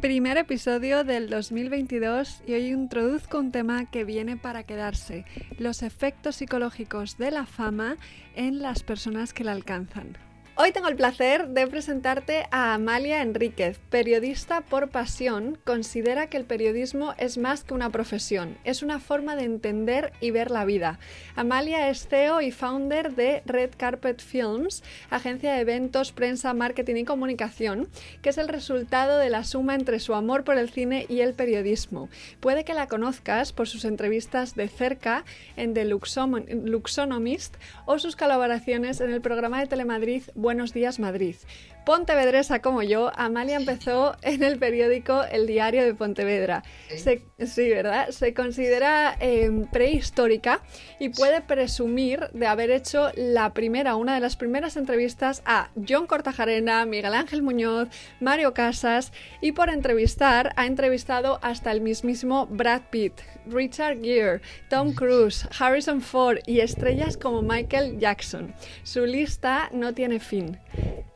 Primer episodio del 2022 y hoy introduzco un tema que viene para quedarse, los efectos psicológicos de la fama en las personas que la alcanzan. Hoy tengo el placer de presentarte a Amalia Enríquez, periodista por pasión. Considera que el periodismo es más que una profesión, es una forma de entender y ver la vida. Amalia es CEO y founder de Red Carpet Films, agencia de eventos, prensa, marketing y comunicación, que es el resultado de la suma entre su amor por el cine y el periodismo. Puede que la conozcas por sus entrevistas de cerca en The Luxonomist o sus colaboraciones en el programa de Telemadrid Buenos Días Madrid. Pontevedresa como yo, Amalia empezó en el periódico El Diario de Pontevedra. Sí, ¿verdad? Se considera em, prehistórica y puede presumir de haber hecho la primera, una de las primeras entrevistas a John Cortajarena, Miguel Ángel Muñoz, Mario Casas y por entrevistar ha entrevistado hasta el mismísimo Brad Pitt, Richard Gere, Tom Cruise, Harrison Ford y estrellas como Michael Jackson. Su lista no tiene fin.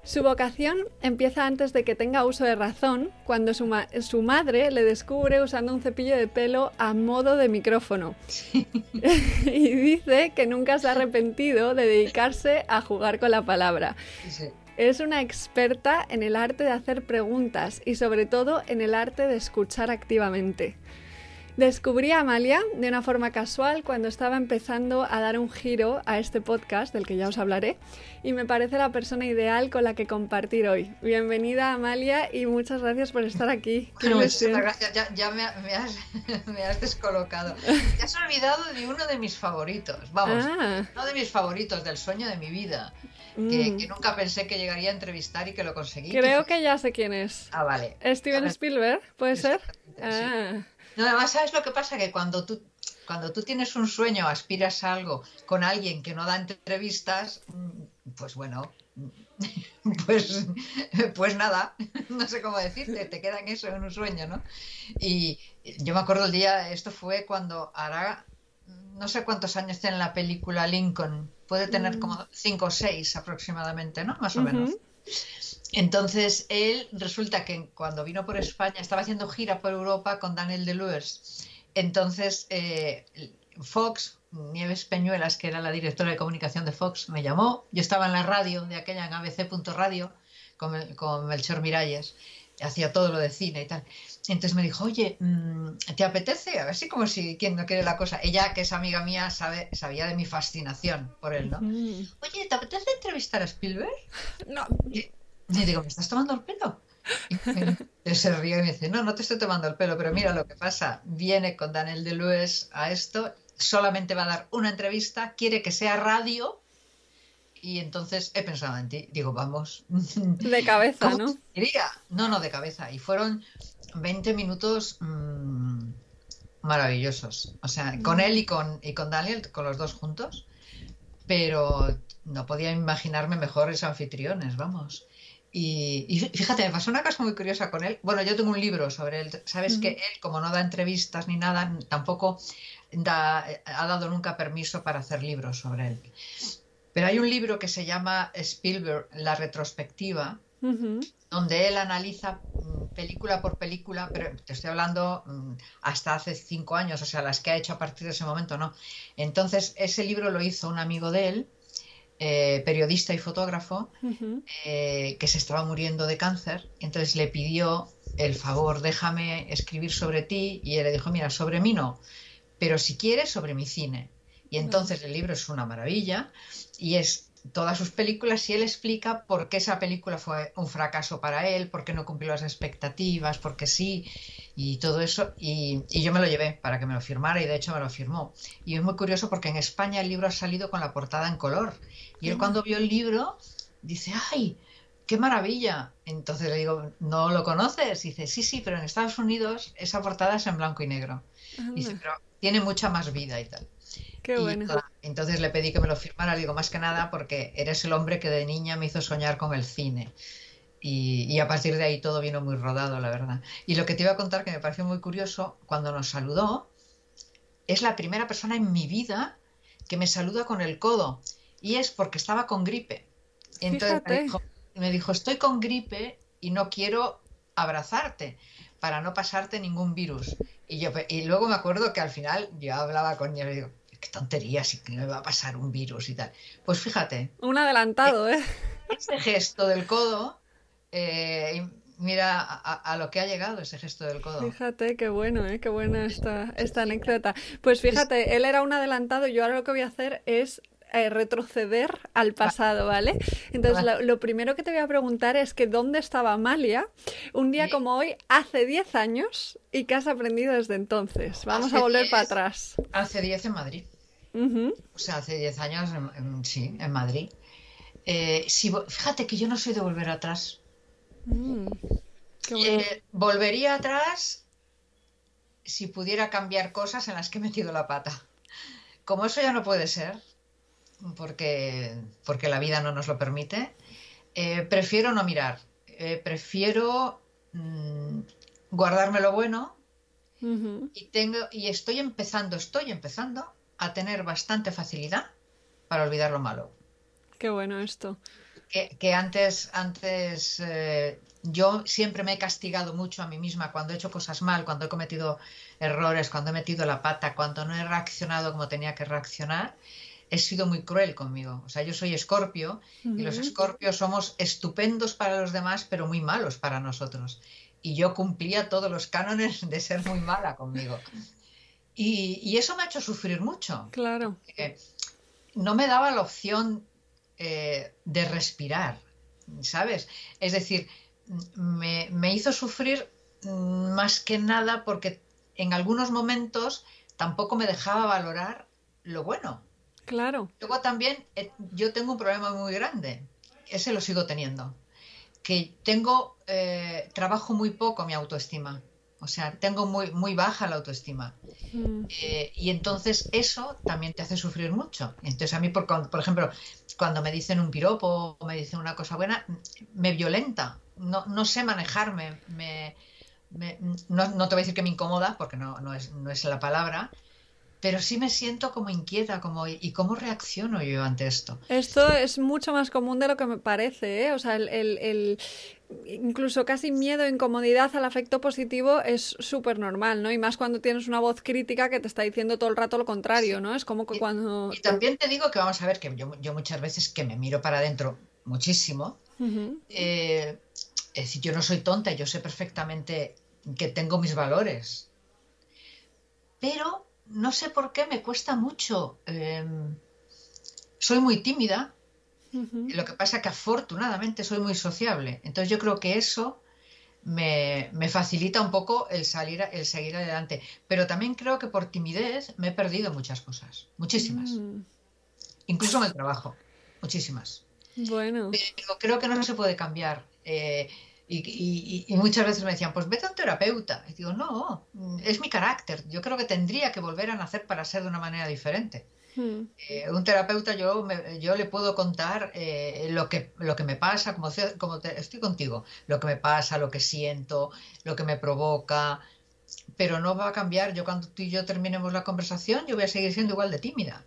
Su vocación empieza antes de que tenga uso de razón, cuando su, madre le descubre usando un cepillo de pelo a modo de micrófono. y dice que nunca se ha arrepentido de dedicarse a jugar con la palabra. Es una experta en el arte de hacer preguntas y sobre todo en el arte de escuchar activamente. Descubrí a Amalia de una forma casual cuando estaba empezando a dar un giro a este podcast, del que ya os hablaré, y me parece la persona ideal con la que compartir hoy. Bienvenida Amalia y muchas gracias por estar aquí. Bueno, muchas gracias, ya, me, has, descolocado. Te has olvidado de uno de mis favoritos, vamos, ah. uno de mis favoritos, del sueño de mi vida. Que, mm. nunca pensé que llegaría a entrevistar y que lo conseguí. Creo que, ya sé quién es. Ah, vale. Steven Spielberg, ¿puede ser? Ah. No, además, ¿sabes lo que pasa? Que cuando tú, cuando tú tienes un sueño, aspiras a algo con alguien que no da entrevistas, mm, pues bueno, pues, pues nada, no sé cómo decirte, te queda en eso, en un sueño, ¿no? Y yo me acuerdo el día, esto fue cuando hará, no sé cuántos años tiene la película Lincoln, puede tener mm. como cinco o seis aproximadamente, ¿no? Más o menos. Entonces, él resulta que cuando vino por España estaba haciendo gira por Europa con Daniel Deleuze. Entonces, eh, Fox, Nieves Peñuelas, que era la directora de comunicación de Fox, me llamó. Yo estaba en la radio de aquella, en abc.radio, con, con Melchor Miralles. Hacía todo lo de cine y tal. Entonces me dijo, oye, mm, ¿te apetece? A ver si como si quien no quiere la cosa. Ella, que es amiga mía, sabe, sabía de mi fascinación por él, ¿no? Oye, ¿te apetece entrevistar a Spielberg? No. Y digo, ¿me estás tomando el pelo? Y se ríe y me dice, no, no te estoy tomando el pelo, pero mira lo que pasa. Viene con Daniel Deleuze a esto, solamente va a dar una entrevista, quiere que sea radio. Y entonces he pensado en ti. Digo, vamos. De cabeza, ¿no? Diría? No, no, de cabeza. Y fueron 20 minutos mmm, maravillosos. O sea, con él y con, y con Daniel, con los dos juntos. Pero no podía imaginarme mejores anfitriones, vamos. Y, fíjate, me pasó una cosa muy curiosa con él. Bueno, yo tengo un libro sobre él. Sabes que él, como no da entrevistas ni nada, tampoco da, ha dado nunca permiso para hacer libros sobre él. Pero hay un libro que se llama Spielberg, La retrospectiva, donde él analiza mm, película por película, pero te estoy hablando mm, hasta hace cinco años, o sea, las que ha hecho a partir de ese momento, no. Entonces, ese libro lo hizo un amigo de él eh, periodista y fotógrafo, eh, que se estaba muriendo de cáncer. Entonces le pidió el favor, déjame escribir sobre ti. Y él le dijo, mira, sobre mí no, pero si quieres, sobre mi cine. Y entonces el libro es una maravilla y es todas sus películas y él explica por qué esa película fue un fracaso para él, por qué no cumplió las expectativas, por qué sí y todo eso. Y, yo me lo llevé para que me lo firmara y de hecho me lo firmó. Y es muy curioso porque en España el libro ha salido con la portada en color. Y él cuando vio el libro dice, ¡ay! ¡Qué maravilla! Entonces le digo, ¿no lo conoces? Y dice, sí, sí, pero en Estados Unidos esa portada es en blanco y negro. Y dice, pero tiene mucha más vida y tal. Qué bueno. entonces le pedí que me lo firmara, digo, más que nada porque eres el hombre que de niña me hizo soñar con el cine. Y, a partir de ahí todo vino muy rodado, la verdad. Y lo que te iba a contar, que me pareció muy curioso, cuando nos saludó, es la primera persona en mi vida que me saluda con el codo. Y es porque estaba con gripe. Entonces me dijo, estoy con gripe y no quiero abrazarte para no pasarte ningún virus. Y, yo, y luego me acuerdo que al final yo hablaba con ella y digo, qué tontería, si me va a pasar un virus y tal. Pues fíjate. Un adelantado, ¿eh? Este gesto del codo, eh, mira a, lo que ha llegado ese gesto del codo. Fíjate, qué bueno, ¿eh? qué buena esta, esta anécdota. Pues fíjate, él era un adelantado, yo ahora lo que voy a hacer es eh, retroceder al pasado, ¿vale? Entonces, lo, primero que te voy a preguntar es que dónde estaba Amalia un día como hoy, hace 10 años, y qué has aprendido desde entonces. Vamos a volver para atrás. Hace 10 en Madrid. O sea, hace 10 años, sí, en Madrid. Eh, fíjate que yo no soy de volver atrás. Mm, eh, volvería atrás si pudiera cambiar cosas en las que he metido la pata. Como eso ya no puede ser, porque, porque la vida no nos lo permite, eh, prefiero no mirar. Eh, prefiero mm, guardarme lo bueno y, tengo, y estoy empezando, estoy empezando a tener bastante facilidad para olvidar lo malo. Qué bueno esto. Que, antes, antes eh, yo siempre me he castigado mucho a mí misma cuando he hecho cosas mal, cuando he cometido errores, cuando he metido la pata, cuando no he reaccionado como tenía que reaccionar he sido muy cruel conmigo. O sea, yo soy escorpio y los escorpios somos estupendos para los demás, pero muy malos para nosotros. Y yo cumplía todos los cánones de ser muy mala conmigo. Y, eso me ha hecho sufrir mucho. Claro. no me daba la opción eh, de respirar, ¿sabes? Es decir, me, me hizo sufrir más que nada porque en algunos momentos tampoco me dejaba valorar lo bueno. Claro. Luego también eh, yo tengo un problema muy grande, ese lo sigo teniendo, que tengo, eh, trabajo muy poco mi autoestima, o sea, tengo muy, muy baja la autoestima. Mm. Eh, y entonces eso también te hace sufrir mucho. Entonces a mí, por, por ejemplo, cuando me dicen un piropo o me dicen una cosa buena, me violenta, no, no sé manejarme, me, no, no, te voy a decir que me incomoda, porque no, no, es, no es la palabra, pero sí me siento como inquieta, como ¿y cómo reacciono yo ante esto? Esto es mucho más común de lo que me parece, ¿eh? O sea, el, el, incluso casi miedo incomodidad al afecto positivo es súper normal, ¿no? Y más cuando tienes una voz crítica que te está diciendo todo el rato lo contrario, ¿no? Es como que cuando... Y también te digo que vamos a ver que yo, yo muchas veces que me miro para adentro muchísimo, eh, es decir, yo no soy tonta, yo sé perfectamente que tengo mis valores, pero no sé por qué me cuesta mucho. Em, soy muy tímida. Lo que pasa es que afortunadamente soy muy sociable. Entonces yo creo que eso me, facilita un poco el salir, el seguir adelante. Pero también creo que por timidez me he perdido muchas cosas, muchísimas. Mm. Incluso en el trabajo, muchísimas. Bueno. Pero creo que no se puede cambiar. Eh, y, muchas veces me decían, pues vete a un terapeuta. Y digo, no, es mi carácter. Yo creo que tendría que volver a nacer para ser de una manera diferente. Hmm. Eh, un terapeuta yo, yo le puedo contar eh, lo, que, lo que me pasa, como, como estoy contigo, lo que me pasa, lo que siento, lo que me provoca, pero no va a cambiar. Yo cuando tú y yo terminemos la conversación, yo voy a seguir siendo igual de tímida.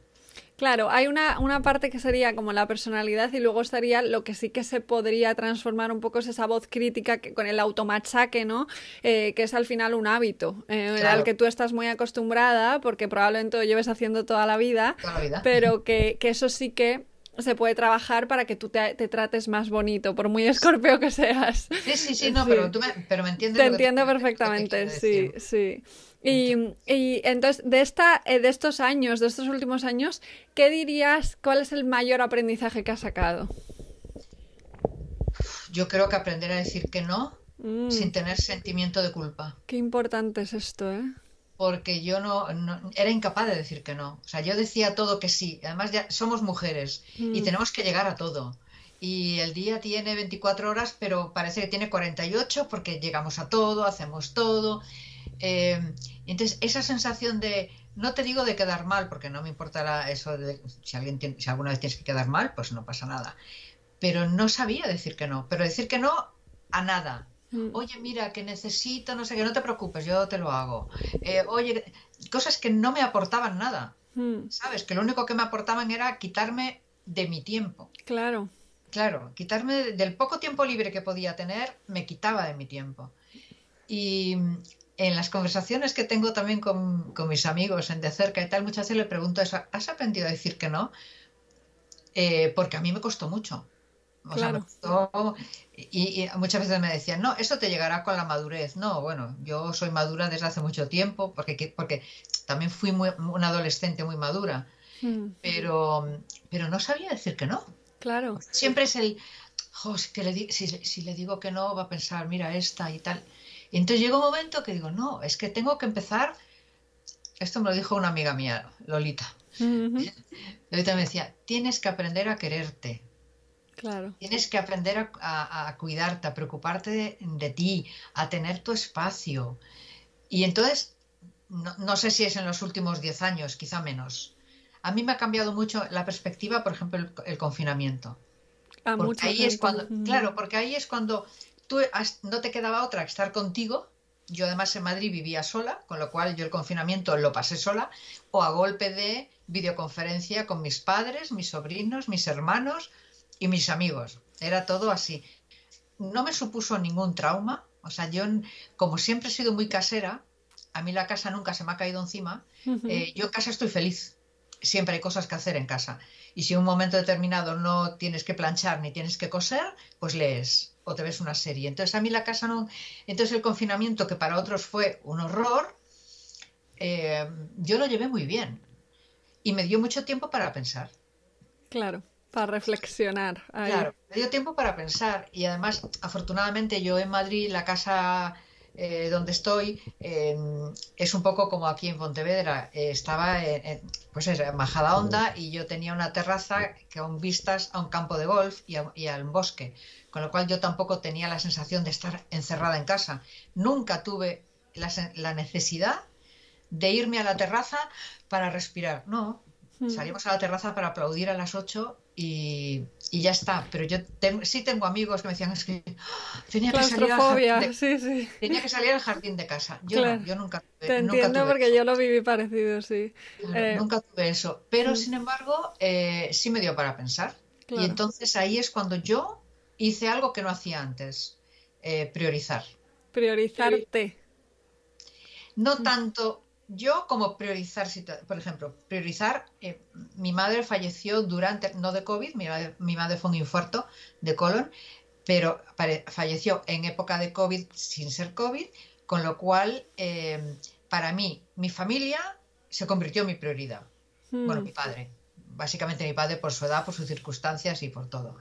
Claro, hay una, una, parte que sería como la personalidad y luego estaría lo que sí que se podría transformar un poco es esa voz crítica que, con el automachaque, ¿no? Eh, que es al final un hábito eh, al que tú estás muy acostumbrada porque probablemente lo lleves haciendo toda la vida, toda la vida. pero que, que eso sí que se puede trabajar para que tú te, trates más bonito, por muy escorpio que seas. Sí, sí, sí, no, Pero, tú me, pero me entiendes. Te entiendo perfectamente, sí, sí. Y, y, entonces, de, esta, eh, de estos años, de estos últimos años, ¿qué dirías, cuál es el mayor aprendizaje que has sacado? Yo creo que aprender a decir que no mm. sin tener sentimiento de culpa. Qué importante es esto, ¿eh? Porque yo no, era incapaz de decir que no. O sea, yo decía todo que sí. Además, ya somos mujeres y mm. tenemos que llegar a todo. Y el día tiene 24 horas, pero parece que tiene 48 porque llegamos a todo, hacemos todo. Eh, entonces, esa sensación de no te digo de quedar mal, porque no me importará eso de si alguien si alguna vez tienes que quedar mal, pues no pasa nada. Pero no sabía decir que no, pero decir que no a nada. Mm. Oye, mira, que necesito, no sé, que no te preocupes, yo te lo hago. Eh, oye, cosas que no me aportaban nada. Mm. ¿Sabes? Que lo único que me aportaban era quitarme de mi tiempo. Claro. Claro, quitarme del poco tiempo libre que podía tener, me quitaba de mi tiempo. Y en las conversaciones que tengo también con, mis amigos en de cerca y tal, muchas veces le pregunto eso, ¿has aprendido a decir que no? Eh, porque a mí me costó mucho. y, muchas veces me decían, no, eso te llegará con la madurez. No, bueno, yo soy madura desde hace mucho tiempo, porque, porque también fui muy, una adolescente muy madura, hmm. pero, pero no sabía decir que no. Claro. Siempre es el, que le si, si, le digo que no, va a pensar, mira esta y tal. Y entonces llega un momento que digo, no, es que tengo que empezar. Esto me lo dijo una amiga mía, Lolita. Lolita me decía, tienes que aprender a quererte. Claro. Tienes que aprender a, cuidarte, a preocuparte de, ti, a tener tu espacio. Y entonces, no, sé si es en los últimos 10 años, quizá menos. A mí me ha cambiado mucho la perspectiva, por ejemplo, el, confinamiento. porque ahí es cuando, claro, porque ahí es cuando tú no te quedaba otra que estar contigo. Yo además en Madrid vivía sola, con lo cual yo el confinamiento lo pasé sola, o a golpe de videoconferencia con mis padres, mis sobrinos, mis hermanos y mis amigos. Era todo así. No me supuso ningún trauma. O sea, yo, como siempre he sido muy casera, a mí la casa nunca se me ha caído encima. Eh, yo en casa estoy feliz. Siempre hay cosas que hacer en casa. Y si en un momento determinado no tienes que planchar ni tienes que coser, pues lees o te ves una serie. Entonces a mí la casa no... Entonces el confinamiento, que para otros fue un horror, eh, yo lo llevé muy bien. Y me dio mucho tiempo para pensar. Claro, para reflexionar. Claro, me dio tiempo para pensar. Y además, afortunadamente, yo en Madrid, la casa eh, donde estoy es un poco como aquí en Pontevedra. Eh, estaba en, pues es, en Majada Honda y yo tenía una terraza con vistas a un campo de golf y, y al bosque con lo cual yo tampoco tenía la sensación de estar encerrada en casa. Nunca tuve la, necesidad de irme a la terraza para respirar. No, hmm. salimos a la terraza para aplaudir a las 8 y, ya está. Pero yo sí tengo amigos que me decían, es que tenía que salir al jardín de, tenía que salir al jardín de casa. Yo, yo nunca tuve Te entiendo porque yo lo viví parecido, sí. Eh, nunca tuve eso. Pero, hmm. sin embargo, eh, sí me dio para pensar. Y entonces ahí es cuando yo hice algo que no hacía antes, eh, priorizar. Priorizarte. No tanto yo como priorizar, por ejemplo, priorizar, eh, mi madre falleció durante, no de COVID, mi madre, fue un infarto de colon, pero falleció en época de COVID sin ser COVID, con lo cual eh, para mí, mi familia se convirtió en mi prioridad. Bueno, hmm. mi padre, básicamente mi padre por su edad, por sus circunstancias y por todo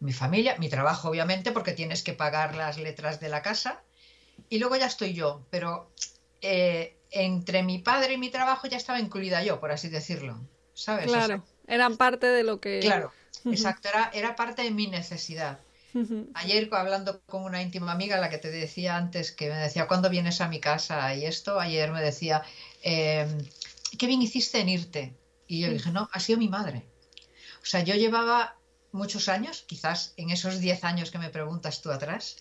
mi familia, mi trabajo obviamente, porque tienes que pagar las letras de la casa, y luego ya estoy yo, pero eh, entre mi padre y mi trabajo ya estaba incluida yo, por así decirlo, ¿sabes? Claro, eran parte de lo que... Claro, exacto, era, era parte de mi necesidad. Ayer hablando con una íntima amiga, la que te decía antes, que me decía, ¿cuándo vienes a mi casa? Y esto, ayer me decía, em, ¿qué bien hiciste en irte? Y yo dije, no, ha sido mi madre. O sea, yo llevaba muchos años, quizás en esos 10 años que me preguntas tú atrás,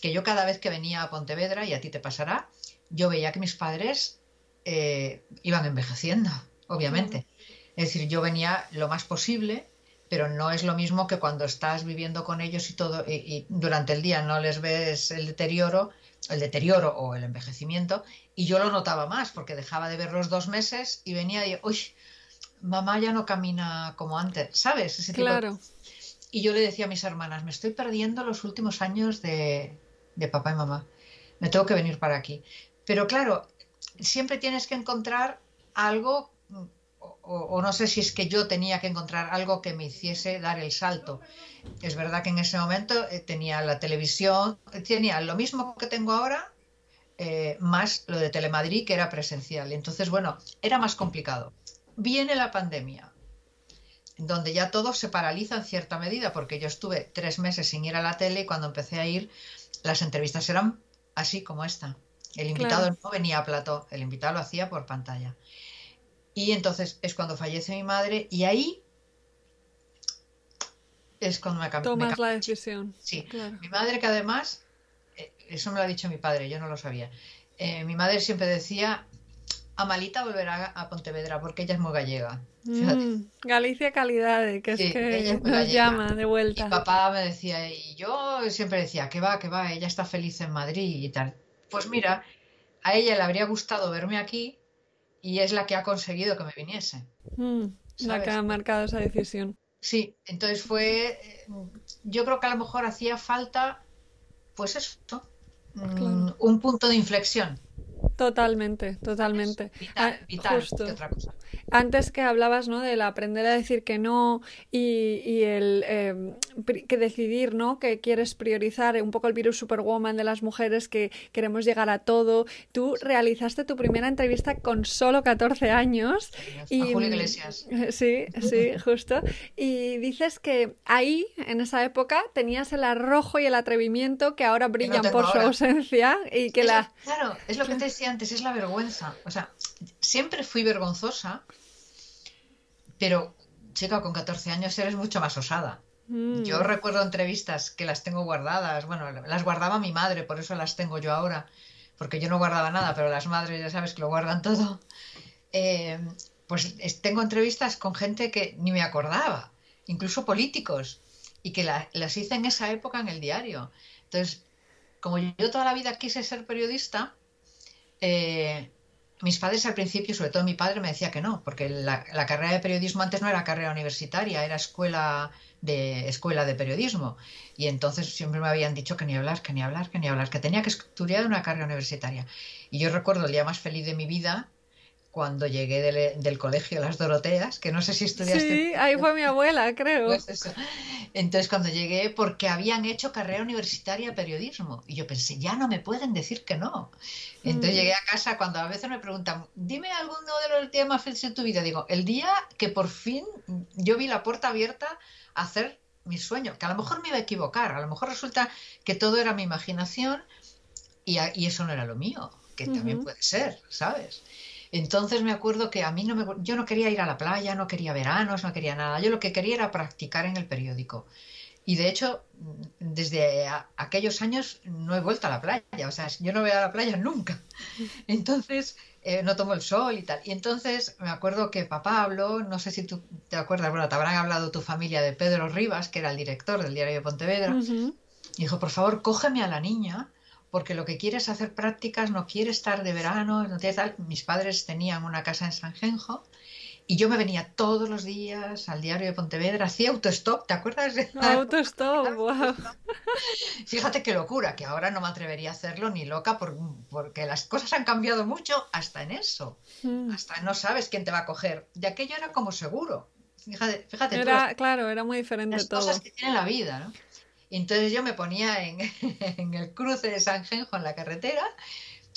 que yo cada vez que venía a Pontevedra, y a ti te pasará, yo veía que mis padres eh, iban envejeciendo, obviamente. Es decir, yo venía lo más posible, pero no es lo mismo que cuando estás viviendo con ellos y todo, y, durante el día no les ves el deterioro, el deterioro o el envejecimiento, y yo lo notaba más, porque dejaba de verlos dos meses y venía y, uy, mamá ya no camina como antes, ¿sabes? Ese claro. Y yo le decía a mis hermanas, me estoy perdiendo los últimos años de, papá y mamá, me tengo que venir para aquí. Pero claro, siempre tienes que encontrar algo, o, no sé si es que yo tenía que encontrar algo que me hiciese dar el salto. Es verdad que en ese momento eh, tenía la televisión, tenía lo mismo que tengo ahora, eh, más lo de Telemadrid, que era presencial. Entonces, bueno, era más complicado. Viene la pandemia, donde ya todo se paraliza en cierta medida, porque yo estuve tres meses sin ir a la tele y cuando empecé a ir, las entrevistas eran así como esta. El invitado no venía a plató, el invitado lo hacía por pantalla. Y entonces es cuando fallece mi madre y ahí es cuando me cambió. Tomas la decisión. Sí, mi madre que además, eh, eso me lo ha dicho mi padre, yo no lo sabía. Eh, mi madre siempre decía, Amalita volverá a Pontevedra porque ella es muy gallega. Mm, Galicia calidad, que es que nos llama de vuelta. Y papá me decía, y yo siempre decía, que va, que va, ella está feliz en Madrid y tal. Pues mira, a ella le habría gustado verme aquí y es la que ha conseguido que me viniese. Mm, la que ha marcado esa decisión. Sí, entonces fue, yo creo que a lo mejor hacía falta, pues eso, mm, un punto de inflexión. Totalmente, totalmente. Vital, vital otra cosa. Antes que hablabas, ¿no? Del aprender a decir que no y, el em, que decidir, ¿no? Que quieres priorizar un poco el virus superwoman de las mujeres que queremos llegar a todo. Tú realizaste tu primera entrevista con solo 14 años. y, Julio Iglesias. Sí, sí, justo. Y dices que ahí, en esa época, tenías el arrojo y el atrevimiento que ahora brillan por su ausencia y que la... claro, es lo que te decía antes, es la vergüenza. O sea, siempre fui vergonzosa, pero, chica, con 14 años eres mucho más osada. Mm. Yo recuerdo entrevistas que las tengo guardadas, bueno, las guardaba mi madre, por eso las tengo yo ahora, porque yo no guardaba nada, pero las madres ya sabes que lo guardan todo. Eh, pues tengo entrevistas con gente que ni me acordaba, incluso políticos, y que las hice en esa época en el diario. Entonces, como yo toda la vida quise ser periodista, eh, mis padres al principio, sobre todo mi padre, me decía que no, porque la, carrera de periodismo antes no era carrera universitaria, era escuela de escuela de periodismo. Y entonces siempre me habían dicho que ni hablar, que ni hablar, que ni hablar, que tenía que estudiar una carrera universitaria. Y yo recuerdo el día más feliz de mi vida cuando llegué del, colegio Las Doroteas, que no sé si estudiaste. Sí, ahí fue mi abuela, creo. Pues eso. Entonces cuando llegué, porque habían hecho carrera universitaria periodismo, y yo pensé, ya no me pueden decir que no. Entonces mm. llegué a casa cuando a veces me preguntan, dime alguno de los días más felices de tu vida. Digo, el día que por fin yo vi la puerta abierta a hacer mi sueño, que a lo mejor me iba a equivocar, a lo mejor resulta que todo era mi imaginación y, y eso no era lo mío, que también puede ser, ¿sabes? Entonces me acuerdo que a mí no me, yo no quería ir a la playa, no quería veranos, no quería nada. Yo lo que quería era practicar en el periódico. Y de hecho, desde aquellos años no he vuelto a la playa. O sea, yo no voy a la playa nunca. Entonces, eh, no tomo el sol y tal. Y entonces me acuerdo que papá habló, no sé si tú te acuerdas, bueno, te habrán hablado tu familia de Pedro Rivas, que era el director del diario de Pontevedra. Y dijo, por favor, cógeme a la niña porque lo que quiere es hacer prácticas, no quiere estar de verano, no tiene tal. Mis padres tenían una casa en San Genjo y yo me venía todos los días al diario de Pontevedra, hacía autostop, ¿te acuerdas? Autostop, wow. Fíjate qué locura, que ahora no me atrevería a hacerlo ni loca porque las cosas han cambiado mucho hasta en eso. Mm. Hasta no sabes quién te va a coger. De aquello era como seguro. Fíjate, fíjate era, claro, era muy diferente las todo. cosas que tiene la vida, ¿no? Entonces yo me ponía en, en el cruce de San Genjo en la carretera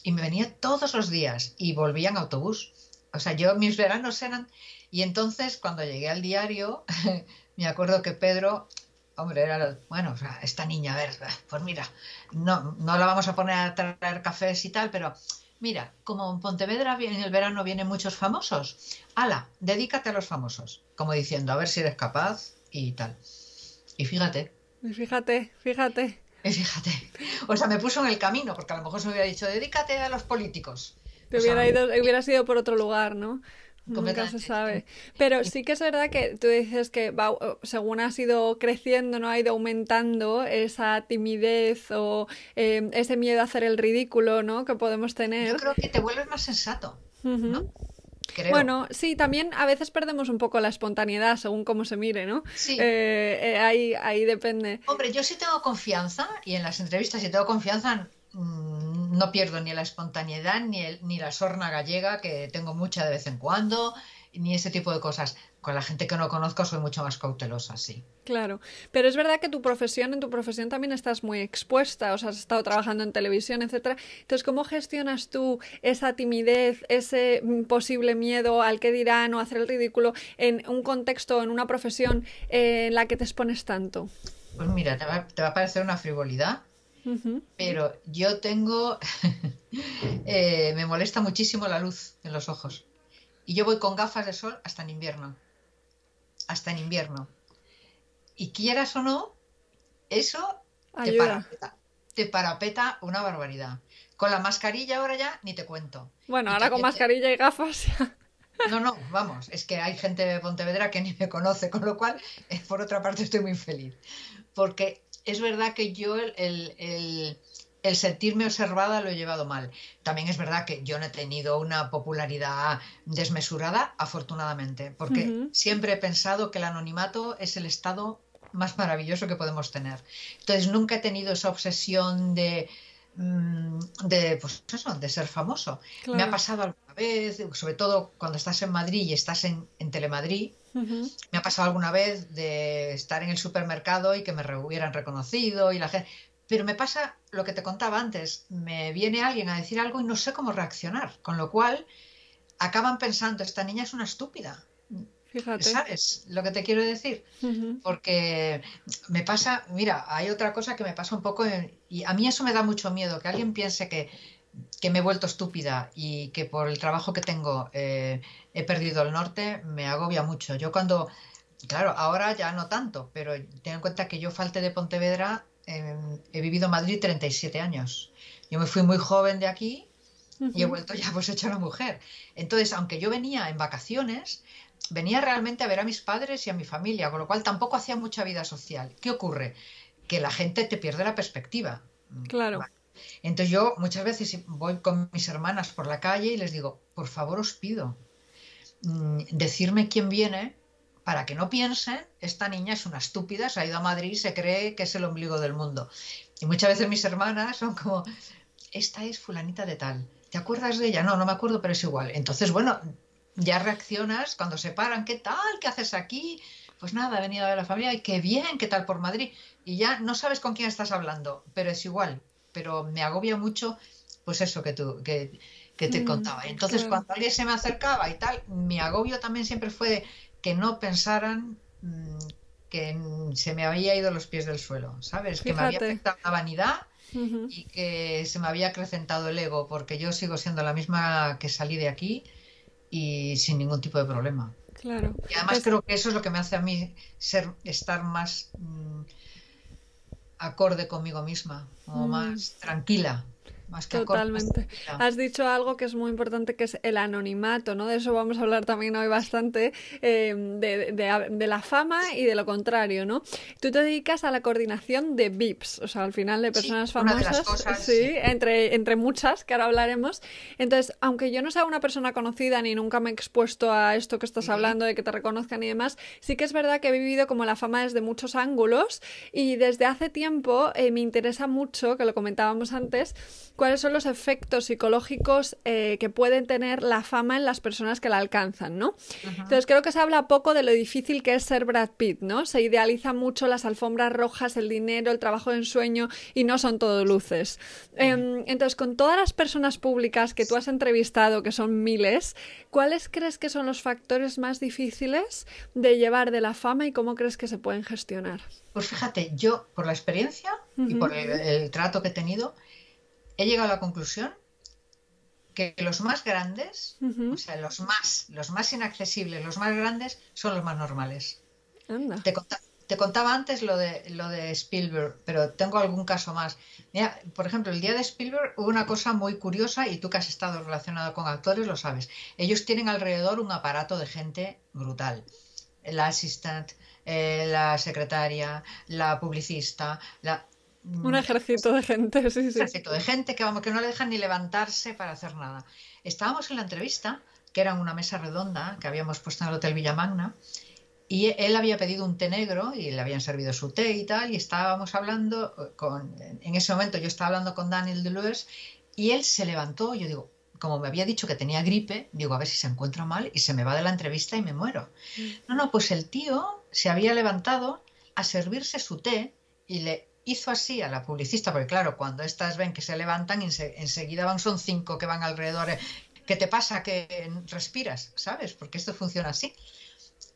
y me venía todos los días y volvía en autobús. O sea, yo mis veranos eran... Y entonces cuando llegué al diario, me acuerdo que Pedro, hombre, era, bueno, o sea, esta niña, a ver, pues mira, no, no la vamos a poner a traer cafés y tal, pero mira, como en Pontevedra en el verano vienen muchos famosos, ala, dedícate a los famosos, como diciendo, a ver si eres capaz y tal. Y fíjate, Fíjate, fíjate. Fíjate. O sea, me puso en el camino, porque a lo mejor se me hubiera dicho, dedícate a los políticos. Te hubiera, ido, hubiera sido por otro lugar, ¿no? Nunca se sabe. Pero sí que es verdad que tú dices que según has ido creciendo, ¿no? Ha ido aumentando esa timidez o eh, ese miedo a hacer el ridículo, ¿no? Que podemos tener. Yo creo que te vuelves más sensato, ¿no? Bueno, sí, también a veces perdemos un poco la espontaneidad según cómo se mire, ¿no? Sí. Eh, eh, ahí, ahí depende. Hombre, yo sí tengo confianza y en las entrevistas si tengo confianza mm, no pierdo ni la espontaneidad ni, el, ni la sorna gallega que tengo mucha de vez en cuando ni ese tipo de cosas. Con la gente que no conozco soy mucho más cautelosa, sí. Claro, pero es verdad que tu profesión, en tu profesión también estás muy expuesta, o sea, has estado trabajando en televisión, etcétera. Entonces, ¿cómo gestionas tú esa timidez, ese posible miedo al que dirán o hacer el ridículo en un contexto, en una profesión eh, en la que te expones tanto? Pues mira, te va, a parecer una frivolidad, pero yo tengo, eh, me molesta muchísimo la luz en los ojos Y yo voy con gafas de sol hasta en invierno. Hasta en invierno. Y quieras o no, eso te parapeta, te parapeta una barbaridad. Con la mascarilla ahora ya ni te cuento. Bueno, ahora con mascarilla y gafas. No, no, vamos, es que hay gente de Pontevedra que ni me conoce, con lo cual, eh, por otra parte, estoy muy feliz. Porque es verdad que yo el, sentirme observada lo he llevado mal. También es verdad que yo no he tenido una popularidad desmesurada, afortunadamente, porque siempre he pensado que el anonimato es el estado más maravilloso que podemos tener. Entonces nunca he tenido esa obsesión de, mm, de pues eso, de ser famoso. Me ha pasado alguna vez, sobre todo cuando estás en Madrid y estás en, Telemadrid, me ha pasado alguna vez de estar en el supermercado y que me hubieran reconocido y la gente... Pero me pasa lo que te contaba antes, me viene alguien a decir algo y no sé cómo reaccionar, con lo cual acaban pensando, esta niña es una estúpida. Fíjate. ¿Sabes lo que te quiero decir? Porque me pasa, mira, hay otra cosa que me pasa un poco, y a mí eso me da mucho miedo, que alguien piense que, me he vuelto estúpida y que por el trabajo que tengo eh, he perdido el norte, me agobia mucho. Yo cuando, claro, ahora ya no tanto, pero ten en cuenta que yo falte de Pontevedra, he vivido en Madrid 37 años. Yo me fui muy joven de aquí y he vuelto ya pues hecha una mujer. Entonces, aunque yo venía en vacaciones, venía realmente a ver a mis padres y a mi familia, con lo cual tampoco hacía mucha vida social. ¿Qué ocurre? Que la gente te pierde la perspectiva. Claro. Entonces yo muchas veces voy con mis hermanas por la calle y les digo, por favor os pido, mm, decirme quién viene para que no piensen, esta niña es una estúpida, se ha ido a Madrid y se cree que es el ombligo del mundo. Y muchas veces mis hermanas son como, esta es fulanita de tal. ¿Te acuerdas de ella? No, no me acuerdo, pero es igual. Entonces, bueno, ya reaccionas cuando se paran, ¿qué tal? ¿Qué haces aquí? Pues nada, he venido a ver a la familia y qué bien, ¿qué tal por Madrid? Y ya no sabes con quién estás hablando, pero es igual. Pero me agobia mucho, pues eso que tú, que, te mm, contaba. Entonces, cuando alguien se me acercaba y tal, mi agobio también siempre fue que no pensaran mm, que se me había ido los pies del suelo, ¿sabes? Que me había afectado la vanidad y que se me había acrecentado el ego, porque yo sigo siendo la misma que salí de aquí y sin ningún tipo de problema. Claro. Y además pues creo que eso es lo que me hace a mí ser estar más mm, acorde conmigo misma, o mm. más tranquila. Totalmente. Has dicho algo que es muy importante, que es el anonimato, ¿no? De eso vamos a hablar también hoy bastante, eh, de, la fama y de lo contrario, ¿no? Tú te dedicas a la coordinación de VIPs, o sea, al final de personas famosas, sí, Entre, entre muchas, que ahora hablaremos. Entonces, aunque yo no sea una persona conocida ni nunca me he expuesto a esto que estás hablando, de que te reconozcan y demás, sí que es verdad que he vivido como la fama desde muchos ángulos y desde hace tiempo eh, me interesa mucho, que lo comentábamos antes, cuáles son los efectos psicológicos eh, que pueden tener la fama en las personas que la alcanzan, ¿no? Entonces creo que se habla poco de lo difícil que es ser Brad Pitt, ¿no? Se idealiza mucho las alfombras rojas, el dinero, el trabajo de ensueño y no son todo luces. Em, entonces, con todas las personas públicas que tú has entrevistado, que son miles, ¿cuáles crees que son los factores más difíciles de llevar de la fama y cómo crees que se pueden gestionar? Pues fíjate, yo por la experiencia y por el trato que he tenido, he llegado a la conclusión que los más grandes, o sea, los más, los más inaccesibles, los más grandes, son los más normales. Te, contaba antes lo de, lo de Spielberg, pero tengo algún caso más. Mira, por ejemplo, el día de Spielberg hubo una cosa muy curiosa y tú que has estado relacionado con actores lo sabes. Ellos tienen alrededor un aparato de gente brutal. La asistente, eh, la secretaria, la publicista, la... Un ejército de gente, sí, sí. Un ejército de gente que, vamos, que no le dejan ni levantarse para hacer nada. Estábamos en la entrevista, que era una mesa redonda que habíamos puesto en el Hotel Villamagna, y él había pedido un té negro y le habían servido su té y tal, y estábamos hablando con, en ese momento yo estaba hablando con Daniel Deleuze, y él se levantó, yo digo, como me había dicho que tenía gripe, digo, a ver si se encuentra mal y se me va de la entrevista y me muero. Mm. No, no, pues el tío se había levantado a servirse su té y le hizo así a la publicista, porque claro, cuando estas ven que se levantan, enseguida van, son cinco que van alrededor. Eh, ¿Qué te pasa? Que respiras, ¿sabes? Porque esto funciona así.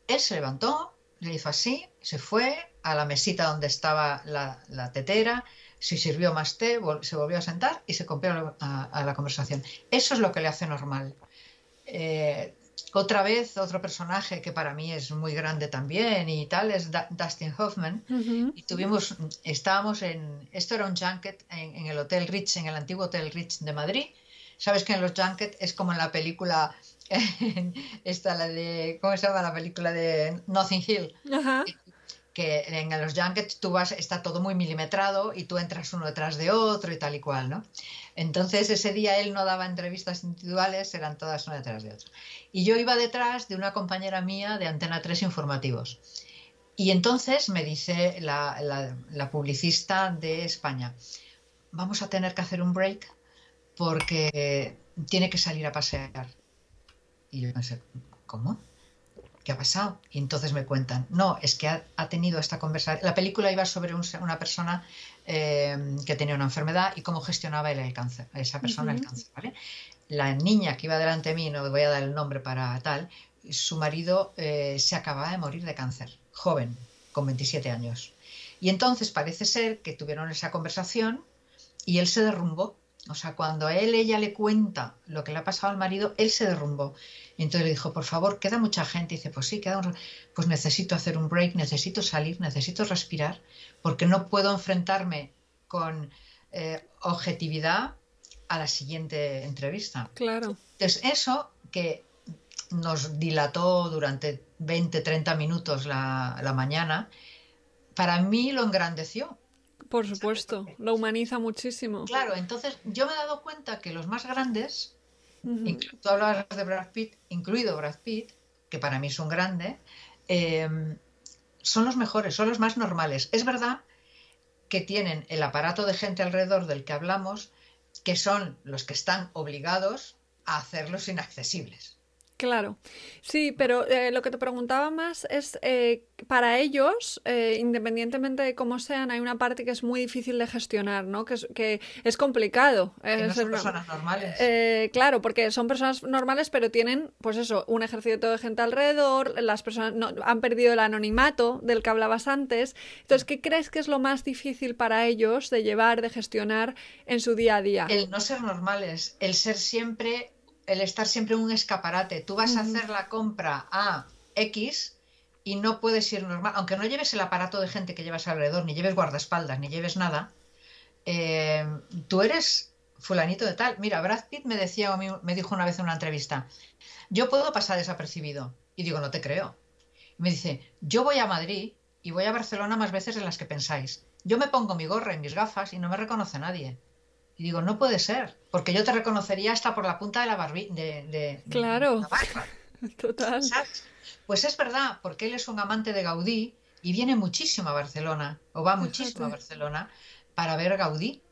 Él se levantó, le hizo así, se fue a la mesita donde estaba la, tetera, se sirvió más té, se volvió a sentar y se copió a, la conversación. Eso es lo que le hace normal. Eh, Otra vez, otro personaje que para mí es muy grande también y tal, es Dustin Hoffman. Y tuvimos, estábamos en, esto era un junket en, el Hotel Rich, en el antiguo Hotel Rich de Madrid. Sabes que en los junkets es como en la película, esta, la de, ¿cómo se llama la película de Nothing Hill? Que en los junkets tú vas, está todo muy milimetrado y tú entras uno detrás de otro y tal y cual, ¿no? Entonces ese día él no daba entrevistas individuales, eran todas una detrás de otra. Y yo iba detrás de una compañera mía de Antena 3 Informativos. Y entonces me dice la, la publicista de España, vamos a tener que hacer un break porque tiene que salir a pasear. Y yo pensé, ¿cómo? ¿Qué ha pasado? Y entonces me cuentan, no, es que ha, tenido esta conversación. La película iba sobre una persona eh, que tenía una enfermedad y cómo gestionaba él el cáncer, esa persona el cáncer, ¿vale? La niña que iba delante de mí, no voy a dar el nombre para tal, su marido eh, se acababa de morir de cáncer, joven, con 27 años. Y entonces parece ser que tuvieron esa conversación y él se derrumbó. O sea, cuando él ella le cuenta lo que le ha pasado al marido, él se derrumbó. Y entonces le dijo, por favor, queda mucha gente. Y dice, pues sí, queda un... Pues necesito hacer un break, necesito salir, necesito respirar, porque no puedo enfrentarme con eh, objetividad a la siguiente entrevista. Claro. Entonces, eso que nos dilató durante 20, 30 minutos la, la mañana, para mí lo engrandeció. Por supuesto, lo humaniza muchísimo. Claro, entonces yo me he dado cuenta que los más grandes Tú hablabas de Brad Pitt, incluido Brad Pitt, que para mí es un grande, em, son los mejores, son los más normales. Es verdad que tienen el aparato de gente alrededor del que hablamos, que son los que están obligados a hacerlos inaccesibles. Claro, sí, pero eh, lo que te preguntaba más es, eh, para ellos, eh, independientemente de cómo sean, hay una parte que es muy difícil de gestionar, ¿no? Que es, que es complicado. Que no son personas normales. claro, porque son personas normales, pero tienen, pues eso, un ejército de gente alrededor, las personas no, han perdido el anonimato del que hablabas antes. Entonces, ¿qué crees que es lo más difícil para ellos de llevar, de gestionar en su día a día? El no ser normales, el ser siempre el estar siempre en un escaparate. Tú vas a hacer la compra a X y no puedes ir normal, aunque no lleves el aparato de gente que llevas alrededor, ni lleves guardaespaldas, ni lleves nada, eh, tú eres fulanito de tal. Mira, Brad Pitt me decía, me dijo una vez en una entrevista, yo puedo pasar desapercibido. Y digo, no te creo. Y me dice, yo voy a Madrid y voy a Barcelona más veces de las que pensáis. Yo me pongo mi gorra y mis gafas y no me reconoce nadie. Y digo, no puede ser, porque yo te reconocería hasta por la punta de la barbilla. De, claro. Total. Pues es verdad, porque él es un amante de Gaudí y viene muchísimo a Barcelona, o va muchísimo a Barcelona para ver Gaudí.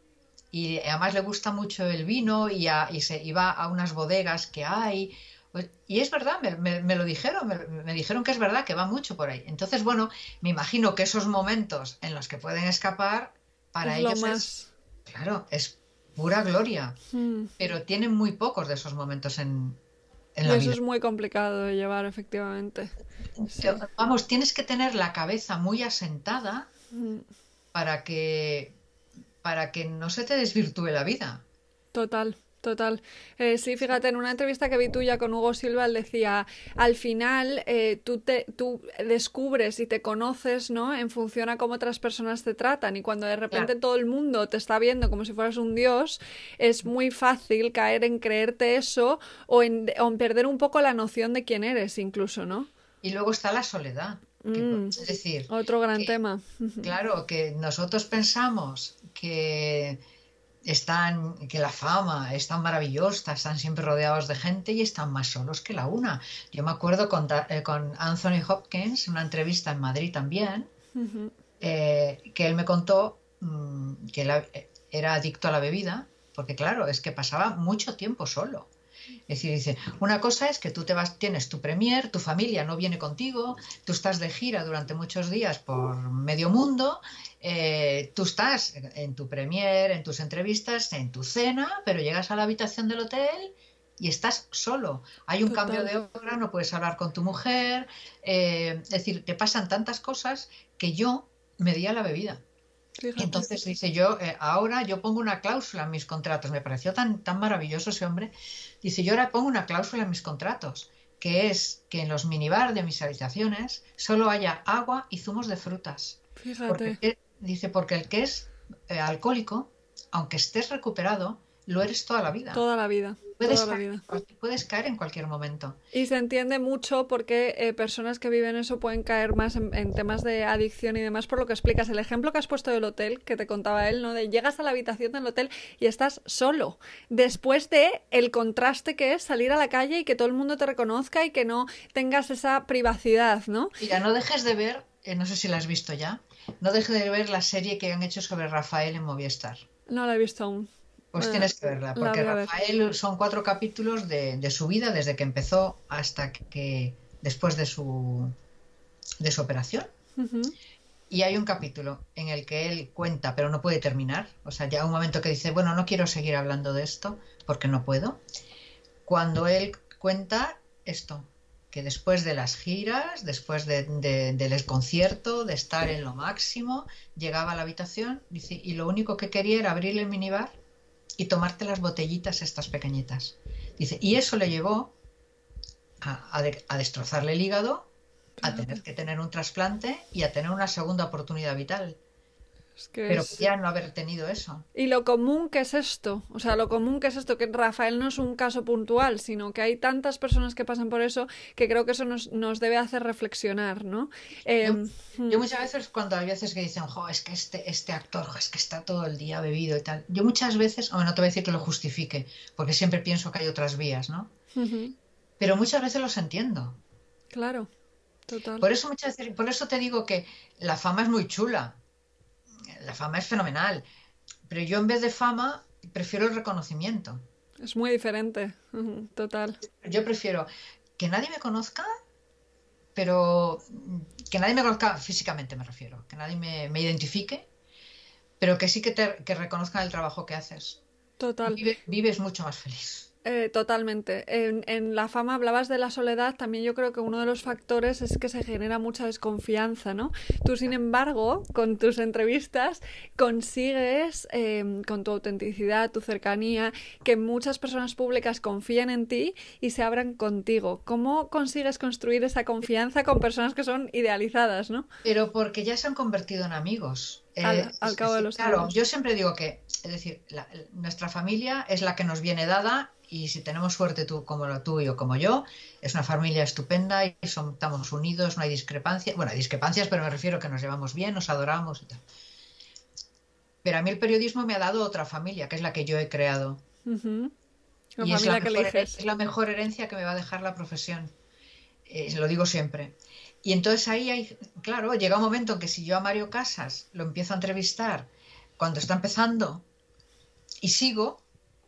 Y además le gusta mucho el vino y, y, se, va a unas bodegas que hay. Pues, y es verdad, me, lo dijeron, me, dijeron que es verdad, que va mucho por ahí. Entonces, bueno, me imagino que esos momentos en los que pueden escapar, para ellos es, claro, es pura gloria, hmm. pero tienen muy pocos de esos momentos en, en la eso es muy complicado de llevar, efectivamente. Vamos, tienes que tener la cabeza muy asentada hmm. para que para que no se te desvirtúe la vida. Total. Total. Eh, sí, fíjate, en una entrevista que vi tuya con Hugo Silva, él decía, al final eh, tú, te, tú descubres y te conoces, ¿no? En función a cómo otras personas te tratan y cuando de repente todo el mundo te está viendo como si fueras un dios, es muy fácil caer en creerte eso o en, perder un poco la noción de quién eres incluso, ¿no? Y luego está la soledad. Mm, es decir, otro gran tema. Claro, que nosotros pensamos que están, que la fama es tan maravillosa, están siempre rodeados de gente y están más solos que la una. Yo me acuerdo con, eh, con Anthony Hopkins, una entrevista en Madrid también, eh, que él me contó mm, que eh, era adicto a la bebida, porque claro, es que pasaba mucho tiempo solo. Es decir, dice, una cosa es que tú te vas, tienes tu premier, tu familia no viene contigo, tú estás de gira durante muchos días por medio mundo, eh, tú estás en tu premier, en tus entrevistas, en tu cena, pero llegas a la habitación del hotel y estás solo. Hay un cambio de hora, no puedes hablar con tu mujer, eh, es decir, te pasan tantas cosas que yo me di a la bebida. Entonces dice yo, eh, ahora yo pongo una cláusula en mis contratos, me pareció tan, tan maravilloso ese hombre, dice yo ahora pongo una cláusula en mis contratos, que es que en los minibar de mis habitaciones solo haya agua y zumos de frutas. Fíjate. Dice, porque el que es eh, alcohólico, aunque estés recuperado, lo eres toda la vida. Toda la vida. Puedes, caer, puedes caer en cualquier momento. Y se entiende mucho porque eh, personas que viven eso pueden caer más en, temas de adicción y demás por lo que explicas. El ejemplo que has puesto del hotel, que te contaba él, ¿no? De llegas a la habitación del hotel y estás solo. Después de el contraste que es salir a la calle y que todo el mundo te reconozca y que no tengas esa privacidad, ¿no? Mira, no dejes de ver, eh, no sé si la has visto ya, no dejes de ver la serie que han hecho sobre Rafael en Movistar. No la he visto aún. Pues tienes que verla, porque Rafael son cuatro capítulos de, su vida desde que empezó hasta que después de su de su operación. Y hay un capítulo en el que él cuenta, pero no puede terminar. O sea, ya un momento que dice, bueno, no quiero seguir hablando de esto porque no puedo. Cuando él cuenta esto, que después de las giras, después del concierto, de estar en lo máximo, llegaba a la habitación dice, y lo único que quería era abrir el minibar y tomarte las botellitas estas pequeñitas. Dice, y eso le llevó a, destrozarle el hígado, a tener que tener un trasplante y a tener una segunda oportunidad vital. Pero ya no haber tenido eso. Y lo común que es esto, o sea, lo común que es esto, que Rafael no es un caso puntual, sino que hay tantas personas que pasan por eso que creo que eso nos, debe hacer reflexionar, ¿no? yo, em, hmm. muchas veces, cuando hay veces que dicen, jo, es que este, este actor, es que está todo el día bebido y tal, yo muchas veces, o no te voy a decir que lo justifique, porque siempre pienso que hay otras vías, ¿no? Pero muchas veces los entiendo. Claro, total. Por eso, muchas veces, por eso te digo que la fama es muy chula la fama es fenomenal, pero yo en vez de fama prefiero el reconocimiento. Es muy diferente, total. Yo prefiero que nadie me conozca, pero que nadie me conozca físicamente, me refiero, que nadie me, identifique, pero que sí que, te, que reconozcan el trabajo que haces. Total. vives mucho más feliz. Eh, totalmente. En, la fama hablabas de la soledad, también yo creo que uno de los factores es que se genera mucha desconfianza, ¿no? Tú, sin embargo, con tus entrevistas consigues, em, con tu autenticidad, tu cercanía, que muchas personas públicas confíen en ti y se abran contigo. ¿Cómo consigues construir esa confianza con personas que son idealizadas, ¿no? Pero porque ya se han convertido en amigos. Al, eh, cabo de los Claro, yo siempre digo que, es decir, nuestra familia es la que nos viene dada y si tenemos suerte tú como tú y yo como yo, es una familia estupenda y estamos unidos, no hay discrepancias. Bueno, hay discrepancias, pero me refiero a que nos llevamos bien, nos adoramos y tal. Pero a mí el periodismo me ha dado otra familia, que es la que yo he creado. y es la, mejor, es la, mejor, herencia que me va a dejar la profesión. Eh, lo digo siempre. Y entonces ahí hay, claro, llega un momento en que si yo a Mario Casas lo empiezo a entrevistar cuando está empezando y sigo,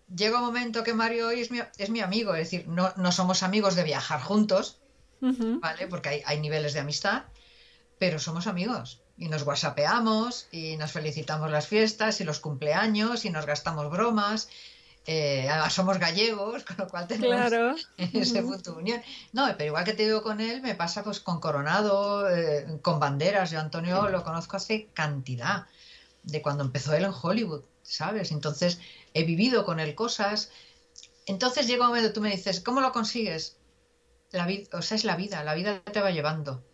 llega un momento que Mario hoy es mi, es mi amigo, es decir, no, no, somos amigos de viajar juntos, ¿vale? Porque hay, hay, niveles de amistad, pero somos amigos y nos whatsappeamos y nos felicitamos las fiestas y los cumpleaños y nos gastamos bromas. Eh, además somos gallegos, con lo cual tenemos claro. ese punto de unión. No, pero igual que te digo con él, me pasa pues con Coronado, eh, con Banderas. Yo Antonio lo conozco hace cantidad, de cuando empezó él en Hollywood, ¿sabes? Entonces, he vivido con él cosas. Entonces llega un momento, tú me dices, ¿cómo lo consigues? La vida, o sea, es la vida, la vida te va llevando.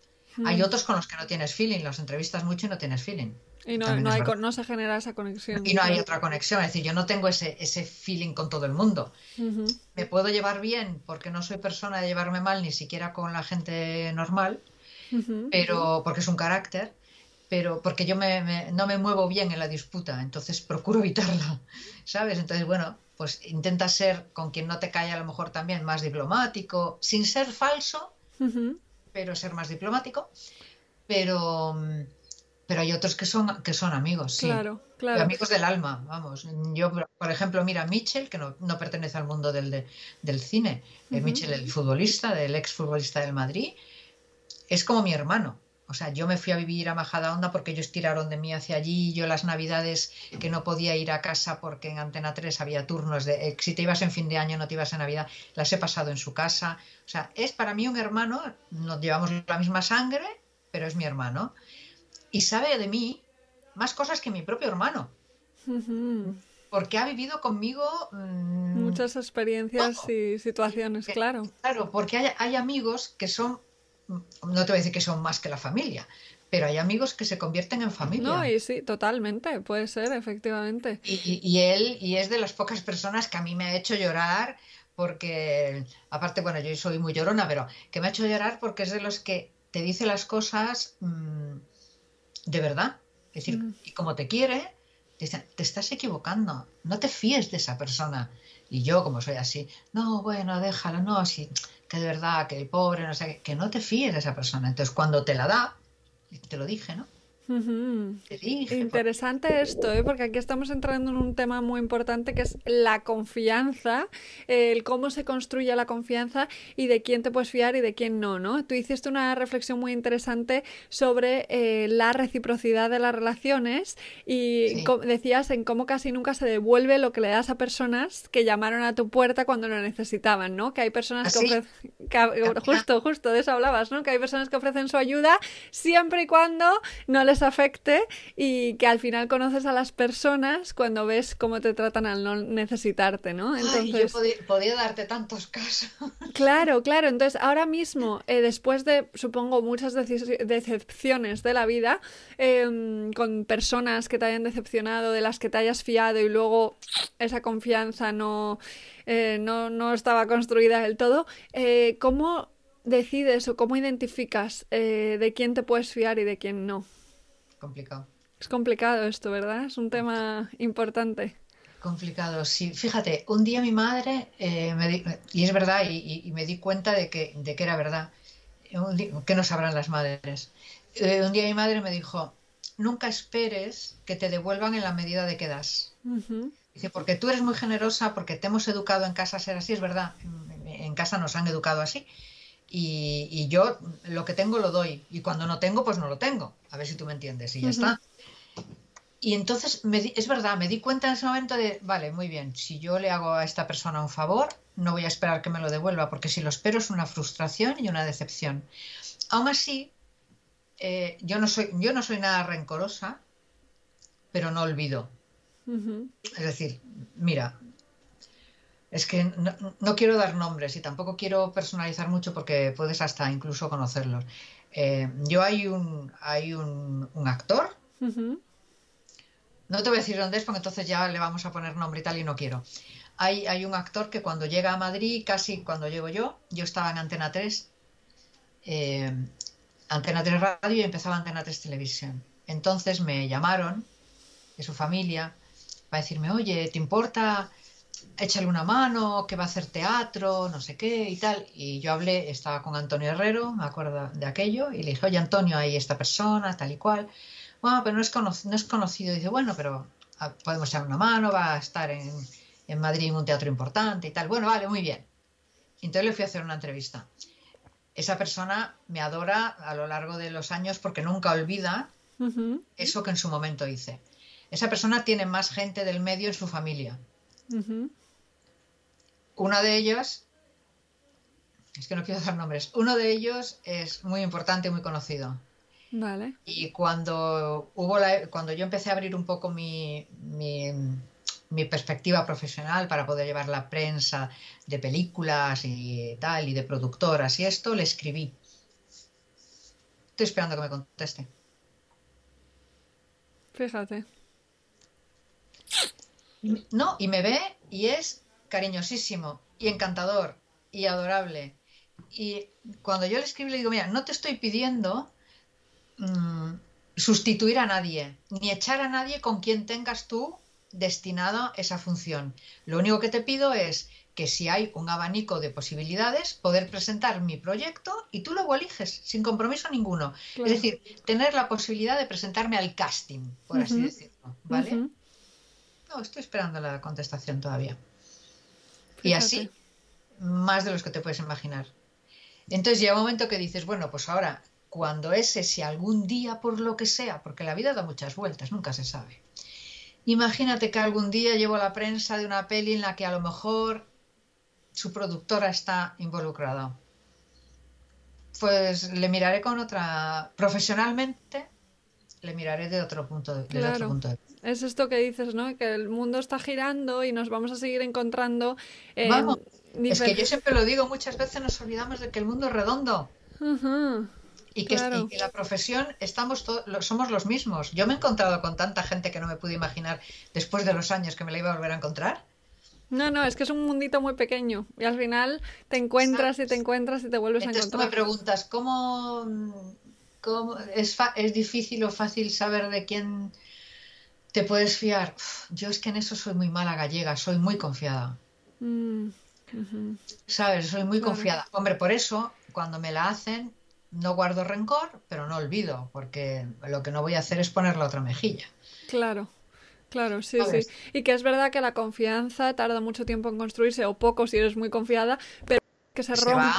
Hay otros con los que no tienes feeling, los entrevistas mucho y no tienes feeling. Y no, no, hay, no, se genera esa conexión. Y no hay otra conexión, es decir, yo no tengo ese, ese feeling con todo el mundo. Me puedo llevar bien porque no soy persona de llevarme mal ni siquiera con la gente normal, pero porque es un carácter, pero porque yo no me muevo bien en la disputa, entonces procuro evitarla, ¿sabes? Entonces, bueno, pues intenta ser con quien no te cae a lo mejor también más diplomático, sin ser falso, pero ser más diplomático, pero, pero hay otros que son, que son amigos, sí. Claro, claro. Amigos del alma, vamos. Yo, por ejemplo, mira, Mitchell, que no, pertenece al mundo del, del cine, uh Mitchell, el futbolista, del ex futbolista del Madrid, es como mi hermano. O sea, yo me fui a vivir a Majadahonda porque ellos tiraron de mí hacia allí. Yo las navidades que no podía ir a casa porque en Antena 3 había turnos de eh, si te ibas en fin de año, no te ibas en Navidad, las he pasado en su casa. O sea, es para mí un hermano, nos llevamos la misma sangre, pero es mi hermano. Y sabe de mí más cosas que mi propio hermano. porque ha vivido conmigo mm, muchas experiencias y situaciones, claro. Claro, porque hay, hay amigos que son, no te voy a decir que son más que la familia, pero hay amigos que se convierten en familia. No, y sí, totalmente, puede ser, efectivamente. Y, él, y es de las pocas personas que a mí me ha hecho llorar, porque, aparte, bueno, yo soy muy llorona, pero que me ha hecho llorar porque es de los que te dice las cosas mm, de verdad. Es decir, mm. y como te quiere, te, te estás equivocando, no te fíes de esa persona. Y yo, como soy así, no, bueno, déjalo, no, así, que de verdad, que el pobre, no sé, que no te fíes de esa persona. Entonces, cuando te la da, te lo dije, ¿no? Interesante esto, ¿eh? porque aquí estamos entrando en un tema muy importante que es la confianza, el cómo se construye la confianza y de quién te puedes fiar y de quién no, ¿no? Tú hiciste una reflexión muy interesante sobre eh, la reciprocidad de las relaciones y decías en cómo casi nunca se devuelve lo que le das a personas que llamaron a tu puerta cuando lo necesitaban, ¿no? Que hay personas que ofrecen, justo, justo de eso hablabas, ¿no? Que hay personas que ofrecen su ayuda siempre y cuando no les afecte y que al final conoces a las personas cuando ves cómo te tratan al no necesitarte, ¿no? Entonces... yo podía, darte tantos casos. Claro, claro. Entonces, ahora mismo, eh, después de, supongo, muchas decepciones de la vida, em, con personas que te hayan decepcionado, de las que te hayas fiado y luego esa confianza no, eh, no, no, estaba construida del todo, eh, ¿cómo decides o cómo identificas de quién te puedes fiar y de quién no? Complicado. Es complicado esto, ¿verdad? Es un tema importante. Complicado, sí. Fíjate, un día mi madre, eh, me y es verdad, y, me di cuenta de que, de que era verdad, que no sabrán las madres. Eh, un día mi madre me dijo, nunca esperes que te devuelvan en la medida de que das. Dice, porque tú eres muy generosa, porque te hemos educado en casa a ser así, es verdad, en casa nos han educado así, y, yo lo que tengo lo doy y cuando no tengo, pues no lo tengo. A ver si tú me entiendes y ya está. Y entonces, es verdad, me di cuenta en ese momento de, vale, muy bien, si yo le hago a esta persona un favor, no voy a esperar que me lo devuelva, porque si lo espero es una frustración y una decepción. Aún así, eh, yo, no soy, yo no soy nada rencorosa, pero no olvido. Es decir, mira, es que no, quiero dar nombres y tampoco quiero personalizar mucho porque puedes hasta incluso conocerlos. Eh, yo hay un, hay un, actor, no te voy a decir dónde es porque entonces ya le vamos a poner nombre y tal y no quiero. Hay, hay un actor que cuando llega a Madrid, casi cuando llego yo, yo estaba en Antena 3, eh, Antena 3 Radio y empezaba Antena 3 Televisión. Entonces me llamaron de su familia para decirme, oye, ¿te importa? Échale una mano, que va a hacer teatro, no sé qué y tal. Y yo hablé, estaba con Antonio Herrero, me acuerdo de aquello, y le dije, oye Antonio, hay esta persona, tal y cual. Bueno, pero no es, conocido, no es conocido. dice, bueno, pero ah, podemos echar una mano, va a estar en, en Madrid en un teatro importante y tal. Bueno, vale, muy bien. entonces le fui a hacer una entrevista. Esa persona me adora a lo largo de los años porque nunca olvida eso que en su momento hice. Esa persona tiene más gente del medio en su familia. Una de ellas, es que no quiero dar nombres, uno de ellos es muy importante y muy conocido. Vale. Y cuando hubo cuando yo empecé a abrir un poco mi, mi, perspectiva profesional para poder llevar la prensa de películas y tal, y de productoras y esto, le escribí. Estoy esperando que me conteste. Fíjate. No, y me ve y es cariñosísimo y encantador y adorable. Y cuando yo le escribo, le digo, mira, no te estoy pidiendo mm, sustituir a nadie, ni echar a nadie con quien tengas tú destinado esa función. Lo único que te pido es que si hay un abanico de posibilidades, poder presentar mi proyecto y tú luego eliges, sin compromiso ninguno. Es decir, tener la posibilidad de presentarme al casting, por así decirlo. ¿Vale? estoy esperando la contestación todavía. Y así, más de los que te puedes imaginar. Entonces llega un momento que dices, bueno, pues ahora, cuando ese, si algún día por lo que sea, porque la vida da muchas vueltas, nunca se sabe. Imagínate que algún día llevo la prensa de una peli en la que a lo mejor su productora está involucrada. Pues le miraré con otra, profesionalmente, le miraré de otro punto de, Claro. otro punto de vista. Es esto que dices, ¿no? Que el mundo está girando y nos vamos a seguir encontrando en Vamos, Es que yo siempre lo digo, muchas veces nos olvidamos de que el mundo es redondo y que, Claro. y que la profesión estamos somos los mismos. Yo me he encontrado con tanta gente que no me pude imaginar después de los años que me la iba a volver a encontrar. No, no, es que es un mundito muy pequeño y al final te encuentras y te encuentras y te vuelves a Entonces tú me encontrar. preguntas, ¿cómo, cómo es, fa- es difícil o fácil saber de quién te puedes fiar? Uf, Yo es que en eso soy muy mala gallega, soy muy confiada. Mm. ¿Sabes? Soy muy Claro. confiada. Hombre, por eso, cuando me la hacen, no guardo rencor, pero no olvido, porque lo que no voy a hacer es poner la otra mejilla. Claro, claro, sí, ¿Sabes? sí. Y que es verdad que la confianza tarda mucho tiempo en construirse, o poco si eres muy confiada, pero que se Se va.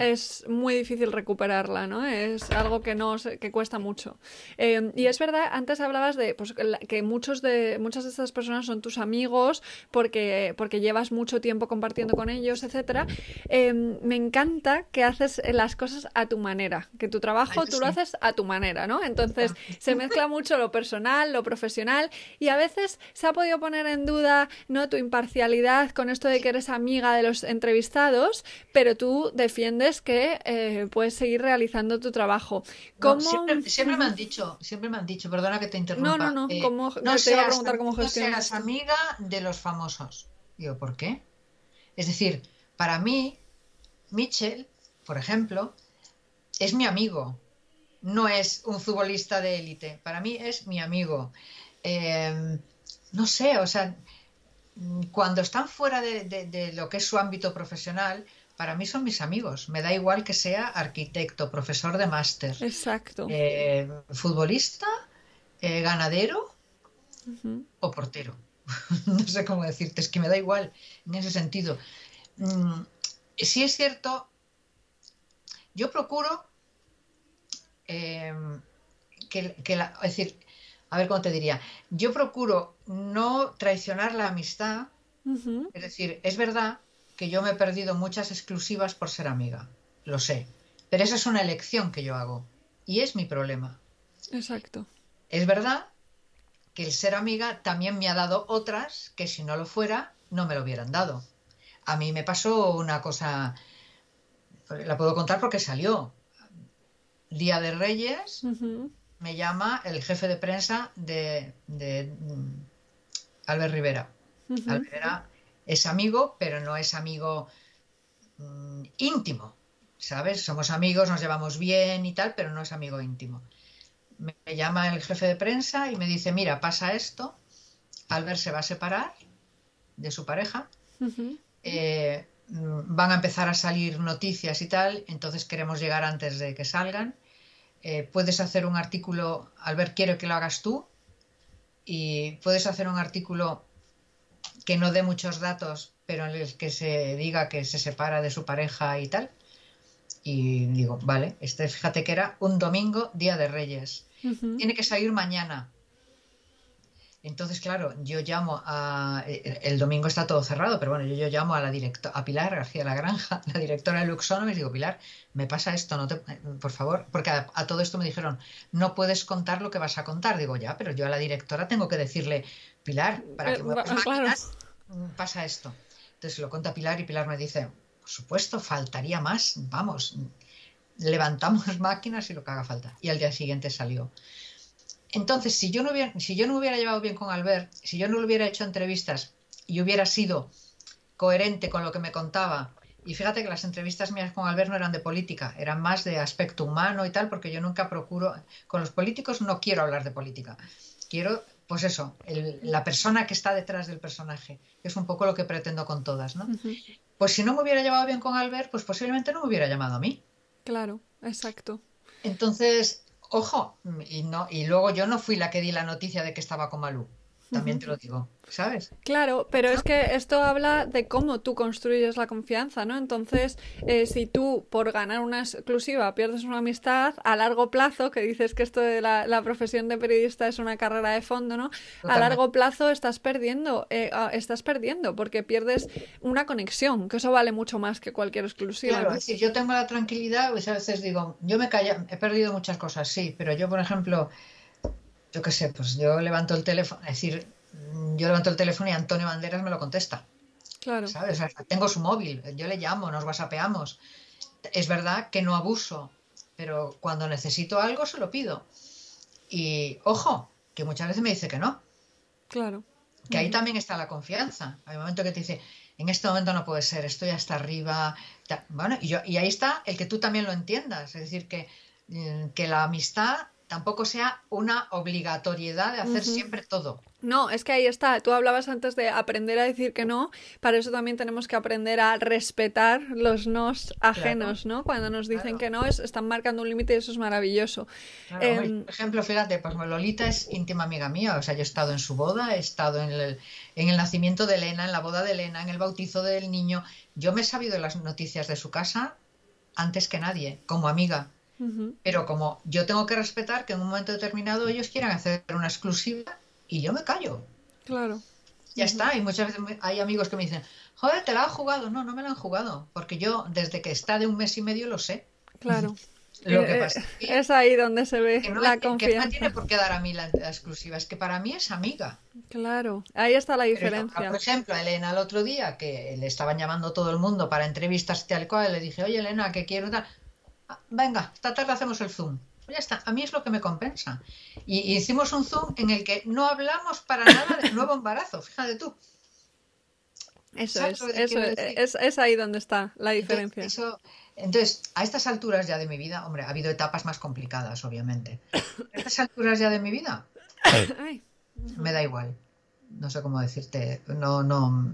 Es muy difícil recuperarla, ¿no? Es algo que no se- que cuesta mucho. Eh, y es verdad, antes hablabas de pues, que muchos de muchas de estas personas son tus amigos porque porque llevas mucho tiempo compartiendo con ellos, etcétera. Eh, me encanta que haces las cosas a tu manera, que tu trabajo tú lo haces a tu manera, ¿no? Entonces se mezcla mucho lo personal, lo profesional y a veces se ha podido poner en duda, ¿no? Tu imparcialidad con esto de que eres amiga de los entrevistados, pero tú defiendes que eh, puedes seguir realizando tu trabajo. No, ¿Cómo? siempre, siempre me han dicho, siempre me han dicho, perdona que te interrumpa. No, no, no, eh, ¿cómo- no te iba a seas- preguntar cómo no gestionas seas esto. amiga de los famosos. Digo, ¿por qué? Es decir, para mí, Mitchell, por ejemplo, es mi amigo. No es un futbolista de élite. Para mí es mi amigo. Eh, no sé, o sea, cuando están fuera de, de- de lo que es su ámbito profesional, para mí son mis amigos. Me da igual que sea arquitecto, profesor de máster, Exacto. eh, futbolista, eh, ganadero o portero. no sé cómo decirte, es que me da igual en ese sentido. Mm, sí es cierto, yo procuro eh, que, que la, es decir, a ver cómo te diría, yo procuro no traicionar la amistad, es decir, es verdad que yo me he perdido muchas exclusivas por ser amiga, lo sé, pero esa es una elección que yo hago y es mi problema. Exacto. Es verdad que el ser amiga también me ha dado otras que si no lo fuera no me lo hubieran dado. A mí me pasó una cosa, la puedo contar porque salió. Día de Reyes me llama el jefe de prensa de, de, mm, Albert Rivera. Albert Rivera es amigo, pero no es amigo mm, íntimo, ¿sabes? Somos amigos, nos llevamos bien y tal, pero no es amigo íntimo. Me llama el jefe de prensa y me dice, mira, pasa esto, Albert se va a separar de su pareja, eh, mm, van a empezar a salir noticias y tal, entonces queremos llegar antes de que salgan. Eh, puedes hacer un artículo, Albert quiero que lo hagas tú, y puedes hacer un artículo que no dé muchos datos, pero en el que se diga que se separa de su pareja y tal. Y digo, vale, este fíjate que era un domingo, día de Reyes. Tiene que salir mañana. Entonces, claro, yo llamo a. El domingo está todo cerrado, pero bueno, yo, yo llamo a la directora, a Pilar García La Granja, la directora de Luxonomy, y digo, Pilar, me pasa esto, no te, por favor, porque a, a todo esto me dijeron, no puedes contar lo que vas a contar. Digo, ya, pero yo a la directora tengo que decirle, Pilar, para que Eh, muevas va- claro. máquinas, mm, pasa esto. Entonces lo cuenta Pilar y Pilar me dice, por supuesto, faltaría más, vamos, levantamos máquinas y lo que haga falta. Y al día siguiente salió. Entonces, si yo no hubiera, si yo no hubiera llevado bien con Albert, si yo no le hubiera hecho entrevistas y hubiera sido coherente con lo que me contaba, y fíjate que las entrevistas mías con Albert no eran de política, eran más de aspecto humano y tal, porque yo nunca procuro, con los políticos no quiero hablar de política, quiero, pues eso, el- la persona que está detrás del personaje, que es un poco lo que pretendo con todas, ¿no? Pues si no me hubiera llevado bien con Albert, pues posiblemente no me hubiera llamado a mí. Claro, exacto. Entonces, ojo, y no, y luego yo no fui la que di la noticia de que estaba con Malú. también te lo digo, ¿sabes? Claro, pero es que esto habla de cómo tú construyes la confianza, ¿no? Entonces, eh, si tú por ganar una exclusiva pierdes una amistad a largo plazo, que dices que esto de la, profesión de periodista es una carrera de fondo, ¿no? A largo plazo estás perdiendo, eh, ah, estás perdiendo porque pierdes una conexión, que eso vale mucho más que cualquier exclusiva. Claro, es decir, yo tengo la tranquilidad, pues a veces digo, yo me callo, he perdido muchas cosas, sí, pero yo, por ejemplo, yo qué sé, pues yo levanto el teléfono, es decir, yo levanto el teléfono y Antonio Banderas me lo contesta. Claro. ¿Sabes? tengo su móvil, yo le llamo, nos whatsappeamos. Es verdad que no abuso, pero cuando necesito algo se lo pido. Y ojo, que muchas veces me dice que no. Claro. Que ahí también está la confianza. Hay un momento que te dice, en este momento no puede ser, estoy hasta arriba. Bueno, y, yo, y ahí está el que tú también lo entiendas. Es decir, que, mm, que la amistad tampoco sea una obligatoriedad de hacer siempre todo. No, es que ahí está. Tú hablabas antes de aprender a decir que no. Para eso también tenemos que aprender a respetar los nos ajenos, ¿no? Cuando nos dicen que no, es, están marcando un límite y eso es maravilloso. Em, por ejemplo, fíjate, pues Lolita es íntima amiga mía. O sea, yo he estado en su boda, he estado en el, en el nacimiento de Elena, en la boda de Elena, en el bautizo del niño. Yo me he sabido las noticias de su casa antes que nadie, como amiga. Pero como yo tengo que respetar que en un momento determinado ellos quieran hacer una exclusiva y yo me callo. Claro. Ya está, y muchas veces hay amigos que me dicen, joder, te la han jugado. No, no me la han jugado, porque yo desde que está de un mes y medio lo sé. Claro. Lo que eh, pasa es, ahí donde se ve la confianza. Que no tiene por qué dar a mí la, exclusiva, es que para mí es amiga. Claro, ahí está la diferencia. por ejemplo, a Elena el otro día, que le estaban llamando todo el mundo para entrevistas y tal cual, le dije, oye Elena, que quiero dar venga, esta tarde hacemos el Zoom. Ya está, a mí es lo que me compensa. Y, hicimos un Zoom en el que no hablamos para nada del nuevo embarazo, fíjate tú. Eso es, eso es, es, ahí donde está la diferencia. Entonces, a estas alturas ya de mi vida, hombre, ha habido etapas más complicadas, obviamente. A estas alturas ya de mi vida, me da igual. No sé cómo decirte. No, no.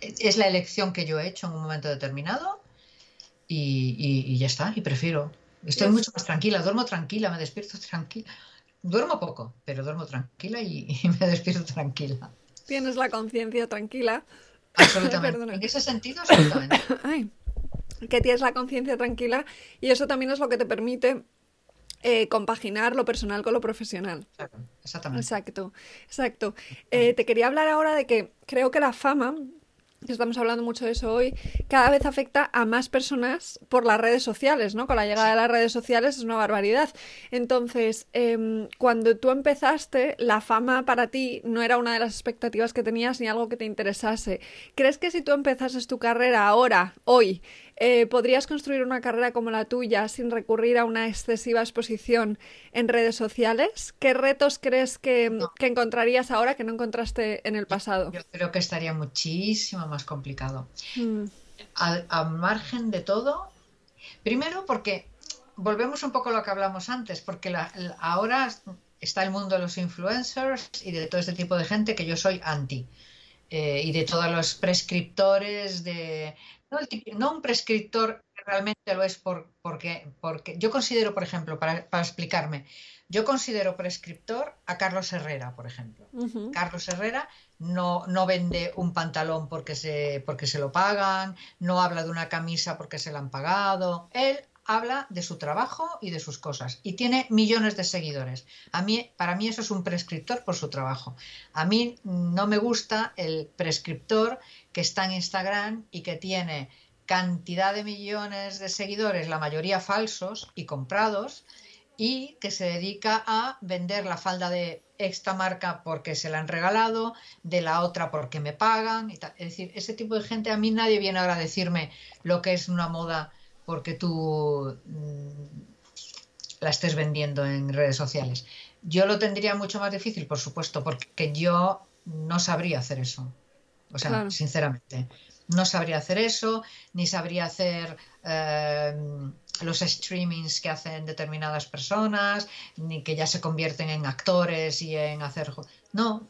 Es la elección que yo he hecho en un momento determinado y, ya está, y prefiero. Estoy mucho más tranquila, duermo tranquila, me despierto tranquila. Duermo poco, pero duermo tranquila y, me despierto tranquila. Tienes la conciencia tranquila. Absolutamente. en ese sentido, absolutamente. que tienes la conciencia tranquila y eso también es lo que te permite eh, compaginar lo personal con lo profesional. Exactamente. Exacto, exacto. Eh, te quería hablar ahora de que creo que la fama estamos hablando mucho de eso hoy, cada vez afecta a más personas por las redes sociales, ¿no? Con la llegada de las redes sociales es una barbaridad. Entonces, em, cuando tú empezaste, la fama para ti no era una de las expectativas que tenías ni algo que te interesase. ¿Crees que si tú empezases tu carrera ahora, hoy, eh, ¿podrías construir una carrera como la tuya sin recurrir a una excesiva exposición en redes sociales? ¿Qué retos crees que, encontrarías ahora que no encontraste en el pasado? Yo creo que estaría muchísimo más complicado. Mm. A, margen de todo, primero porque volvemos un poco a lo que hablamos antes, porque ahora está el mundo de los influencers y de todo este tipo de gente que yo soy anti. Eh, y de todos los prescriptores de, no, un prescriptor que realmente lo es por, porque, porque yo considero, por ejemplo, para, explicarme, yo considero prescriptor a Carlos Herrera, por ejemplo. Carlos Herrera no, no vende un pantalón porque se, porque se lo pagan, no habla de una camisa porque se la han pagado. Él habla de su trabajo y de sus cosas y tiene millones de seguidores. A mí, para mí eso es un prescriptor por su trabajo. A mí no me gusta el prescriptor que está en Instagram y que tiene cantidad de millones de seguidores, la mayoría falsos y comprados, y que se dedica a vender la falda de esta marca porque se la han regalado, de la otra porque me pagan. Es decir, ese tipo de gente a mí nadie viene ahora a decirme lo que es una moda porque tú mm, la estés vendiendo en redes sociales. Yo lo tendría mucho más difícil, por supuesto, porque yo no sabría hacer eso. O sea, sinceramente, no sabría hacer eso, ni sabría hacer eh, los streamings que hacen determinadas personas, ni que ya se convierten en actores y en hacer... No,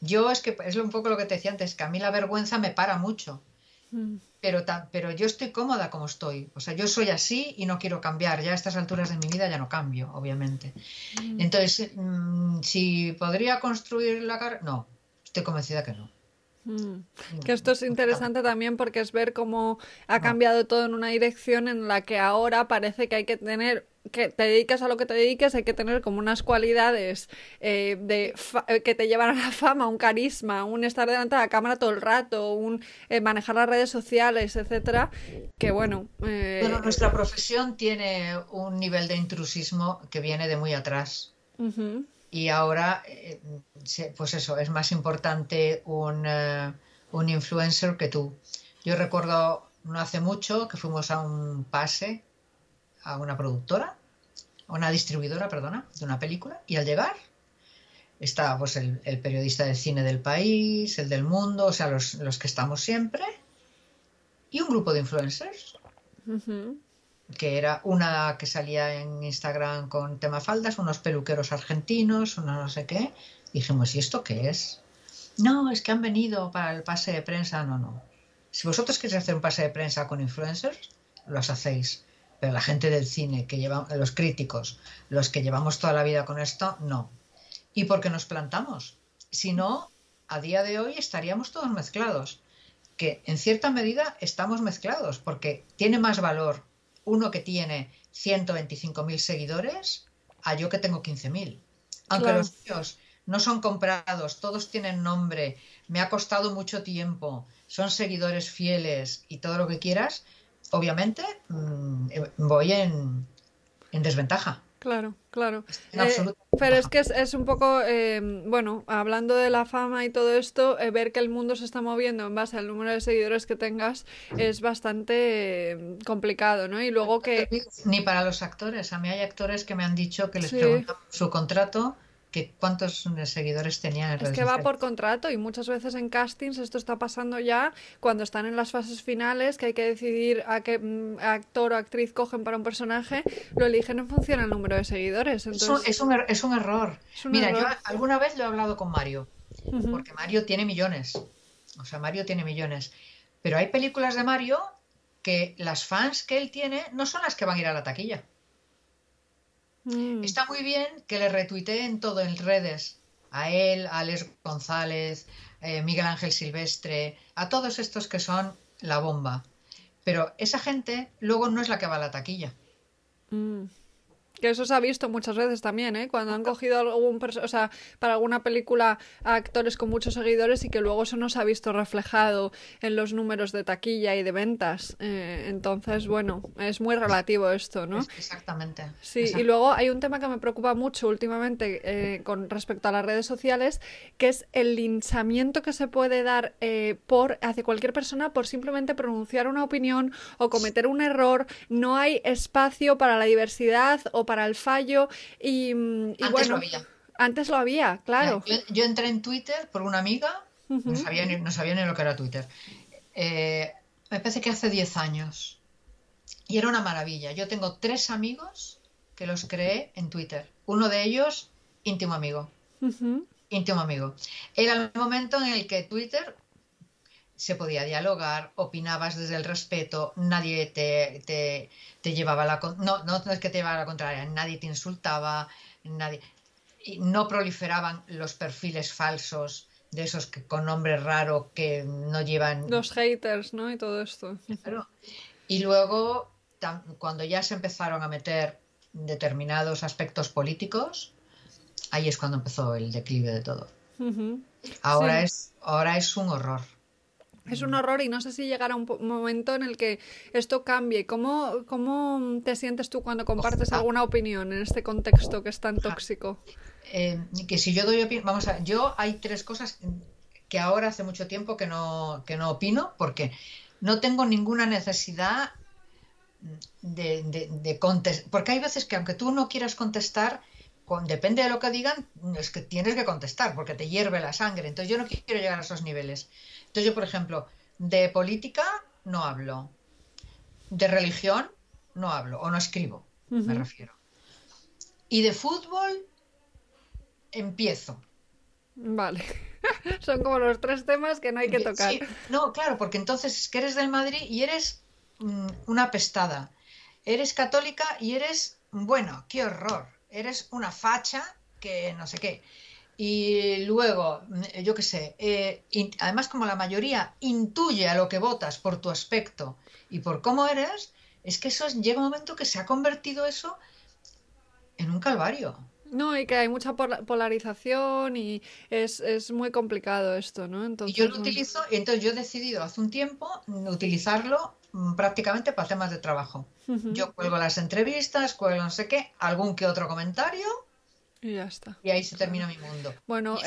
yo es que es un poco lo que te decía antes, que a mí la vergüenza me para mucho. Mm. Pero, pero yo estoy cómoda como estoy. O sea, yo soy así y no quiero cambiar. Ya a estas alturas de mi vida ya no cambio, obviamente. Mm. Entonces, mm, si podría construir la carrera... No, estoy convencida que no. Mm. Que esto es interesante también porque es ver cómo ha cambiado todo en una dirección en la que ahora parece que hay que tener que te dediques a lo que te dediques, hay que tener como unas cualidades eh, de eh, que te llevan a la fama, un carisma, un estar delante de la cámara todo el rato, un eh, manejar las redes sociales, etcétera. Que bueno. Bueno, nuestra profesión tiene un nivel de intrusismo que viene de muy atrás. Y ahora, pues eso, es más importante un, un influencer que tú. Yo recuerdo no hace mucho que fuimos a un pase a una productora, a una distribuidora, perdona, de una película, y al llegar estaba pues el, periodista de cine del país, el del mundo, o sea, los, que estamos siempre, y un grupo de influencers, que era una que salía en Instagram con tema faldas, unos peluqueros argentinos, una no sé qué. Dijimos, ¿y esto qué es? No, es que han venido para el pase de prensa. No, no. Si vosotros queréis hacer un pase de prensa con influencers, los hacéis pero la gente del cine, que lleva, los críticos, los que llevamos toda la vida con esto, no. ¿Y por qué nos plantamos? Si no, a día de hoy estaríamos todos mezclados. Que en cierta medida estamos mezclados, porque tiene más valor uno que tiene 125.000 seguidores a yo que tengo 15.000. Aunque los míos no son comprados, todos tienen nombre, me ha costado mucho tiempo, son seguidores fieles y todo lo que quieras, obviamente mm, eh, voy en, desventaja. Claro, claro. Eh, pero es que es, un poco, eh, bueno, hablando de la fama y todo esto, ver que el mundo se está moviendo en base al número de seguidores que tengas es bastante complicado, ¿no? Y luego que... Ni para los actores. A mí hay actores que me han dicho que les sí. su contrato que cuántos seguidores tenían en Es que va por contrato y muchas veces en castings esto está pasando ya cuando están en las fases finales que hay que decidir a qué mm, actor o actriz cogen para un personaje, lo eligen en función al número de seguidores. Entonces... Es, un, er-, es, un, error. Mira, yo alguna vez lo he hablado con Mario, porque Mario tiene millones. O sea, Mario tiene millones. Pero hay películas de Mario que las fans que él tiene no son las que van a ir a la taquilla. Mm. Está muy bien que le retuiteen todo en redes. A él, a Alex González, eh, Miguel Ángel Silvestre, a todos estos que son la bomba. Pero esa gente luego no es la que va a la taquilla. Mm. Que eso se ha visto muchas veces también, ¿eh? Cuando han cogido algún o sea, para alguna película a actores con muchos seguidores y que luego eso no se ha visto reflejado en los números de taquilla y de ventas. Eh, entonces, bueno, es muy relativo esto, ¿no? Exactamente. Sí, y luego hay un tema que me preocupa mucho últimamente eh, con respecto a las redes sociales, que es el linchamiento que se puede dar eh, por hacia cualquier persona por simplemente pronunciar una opinión o cometer un error. No hay espacio para la diversidad o para el fallo y, mm, antes bueno, lo había. Antes lo había, claro. Yo, entré en Twitter por una amiga, no, sabía ni, no, sabía ni, lo que era Twitter. Eh, me parece que hace 10 años. Y era una maravilla. Yo tengo tres amigos que los creé en Twitter. Uno de ellos, íntimo amigo. Íntimo amigo. Era el momento en el que Twitter se podía dialogar, opinabas desde el respeto, nadie te, te, llevaba la... No, no, es que te llevara la contraria, nadie te insultaba, nadie... no proliferaban los perfiles falsos de esos que, con nombre raro que no llevan... Los haters, ¿no? Y todo esto. Y luego, cuando ya se empezaron a meter determinados aspectos políticos, ahí es cuando empezó el declive de todo. ahora, es, ahora es un horror. Es un horror y no sé si llegará un momento en el que esto cambie. ¿Cómo, cómo te sientes tú cuando compartes alguna opinión en este contexto que es tan tóxico? Eh, que si yo doy opinión, vamos a yo hay tres cosas que ahora hace mucho tiempo que no, que no opino porque no tengo ninguna necesidad de, de, contestar. Porque hay veces que aunque tú no quieras contestar, depende de lo que digan, es que tienes que contestar porque te hierve la sangre. Entonces yo no quiero llegar a esos niveles. Entonces yo, por ejemplo, de política no hablo, de religión no hablo o no escribo, me refiero. Y de fútbol empiezo. Vale. Son como los tres temas que no hay que tocar. No, claro, porque entonces es que eres del Madrid y eres mm, una pestada. Eres católica y eres, bueno, qué horror. Eres una facha que no sé qué. Y luego, yo qué sé, eh, además como la mayoría intuye a lo que votas por tu aspecto y por cómo eres, es que eso llega un momento que se ha convertido eso en un calvario. No, y que hay mucha polarización y es, muy complicado esto, ¿no? Entonces, y yo lo utilizo, y entonces yo he decidido hace un tiempo utilizarlo mm, prácticamente para temas de trabajo. Yo cuelgo las entrevistas, cuelgo no sé qué, algún que otro comentario. Y ya está. Y ahí se termina mi mundo. Bueno, es,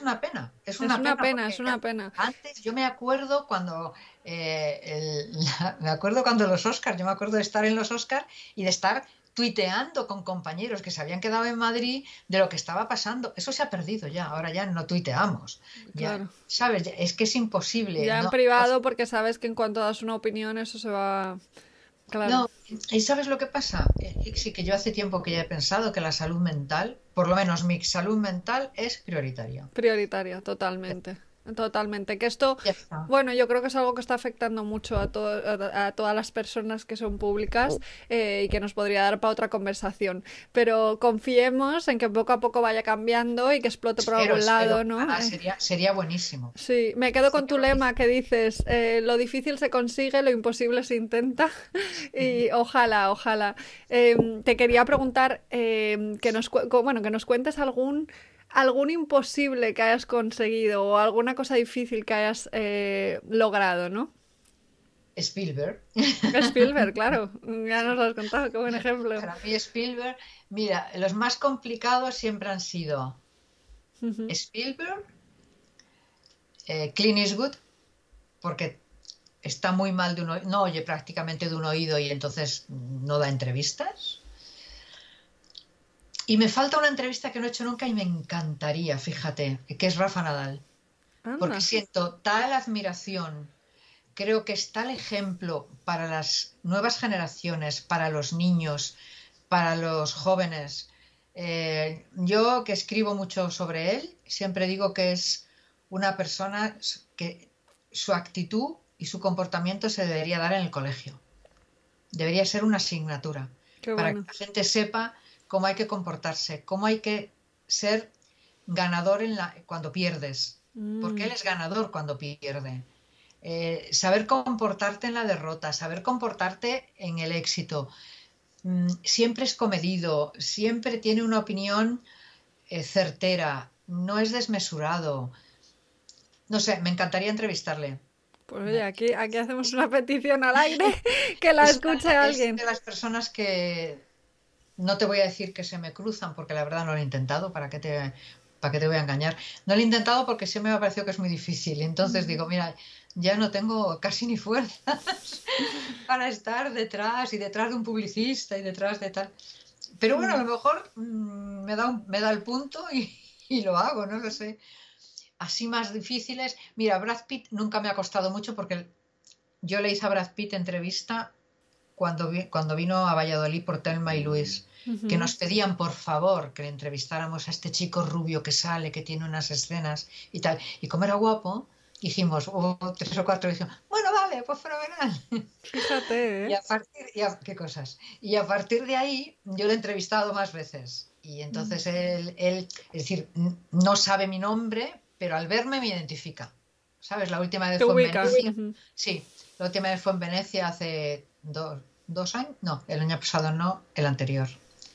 una, eh, pena. Es una, pena, es una pena. Antes yo me acuerdo cuando eh, me acuerdo cuando los Oscars, yo me acuerdo de estar en los Oscars y de estar tuiteando con compañeros que se habían quedado en Madrid de lo que estaba pasando. Eso se ha perdido ya, ahora ya no tuiteamos. Claro. ¿Sabes? Es que es imposible. Ya en privado porque sabes que en cuanto das una opinión eso se va... Claro. No, ¿y sabes lo que pasa? Eh, sí que yo hace tiempo que ya he pensado que la salud mental, por lo menos mi salud mental, es prioritaria. Prioritaria, totalmente. Totalmente, que esto, bueno, yo creo que es algo que está afectando mucho a, a, todas las personas que son públicas eh, y que nos podría dar para otra conversación. Pero confiemos en que poco a poco vaya cambiando y que explote por algún lado, ¿no? Ah, sería, sería buenísimo. Sí, me quedo con tu lema que dices, eh, lo difícil se consigue, lo imposible se intenta y ojalá, ojalá. Em, te quería preguntar em, que, nos, bueno, que nos cuentes algún algún imposible que hayas conseguido o alguna cosa difícil que hayas eh, logrado, ¿no? Spielberg. Spielberg, claro. Ya nos lo has contado, qué buen ejemplo. Para mí Spielberg, mira, los más complicados siempre han sido Spielberg, eh, Clint Eastwood, porque está muy mal de un oído, no oye prácticamente de un oído y entonces no da entrevistas. Y me falta una entrevista que no he hecho nunca y me encantaría, fíjate, que es Rafa Nadal. Porque siento tal admiración, creo que es tal ejemplo para las nuevas generaciones, para los niños, para los jóvenes. Eh, yo que escribo mucho sobre él, siempre digo que es una persona que su actitud y su comportamiento se debería dar en el colegio. Debería ser una asignatura para que la gente sepa cómo hay que comportarse, cómo hay que ser ganador en la, cuando pierdes, porque él mm. es ganador cuando pierde. Eh, saber comportarte en la derrota, saber comportarte en el éxito. Mm, siempre es comedido, siempre tiene una opinión eh, certera, no es desmesurado. No sé, me encantaría entrevistarle. Pues oye, aquí, aquí hacemos una petición al aire que la escuche alguien. de las personas que no te voy a decir que se me cruzan porque la verdad no lo he intentado, ¿para qué te, para qué te voy a engañar? No lo he intentado porque sí me ha parecido que es muy difícil. Entonces digo, mira, ya no tengo casi ni fuerzas para estar detrás y detrás de un publicista y detrás de tal. Pero bueno, a lo mejor mm, me, da me da el punto y, y lo hago, no lo sé. Así más difíciles. Mira, Brad Pitt nunca me ha costado mucho porque yo le hice a Brad Pitt entrevista cuando, cuando vino a Valladolid por Telma y Luis, que nos pedían por favor que le entrevistáramos a este chico rubio que sale, que tiene unas escenas y tal. Y como era guapo, dijimos, oh, tres o cuatro, dijimos, bueno, vale, pues fenomenal. Fíjate, ¿eh? Y a partir, ¿qué cosas? Y a partir de ahí, yo lo he entrevistado más veces. Y entonces él, él, es decir, no sabe mi nombre, pero al verme me identifica. ¿Sabes? La última vez fue en Venecia. Sí, la última vez fue en Venecia hace dos, dos años, no, el año pasado no, el anterior.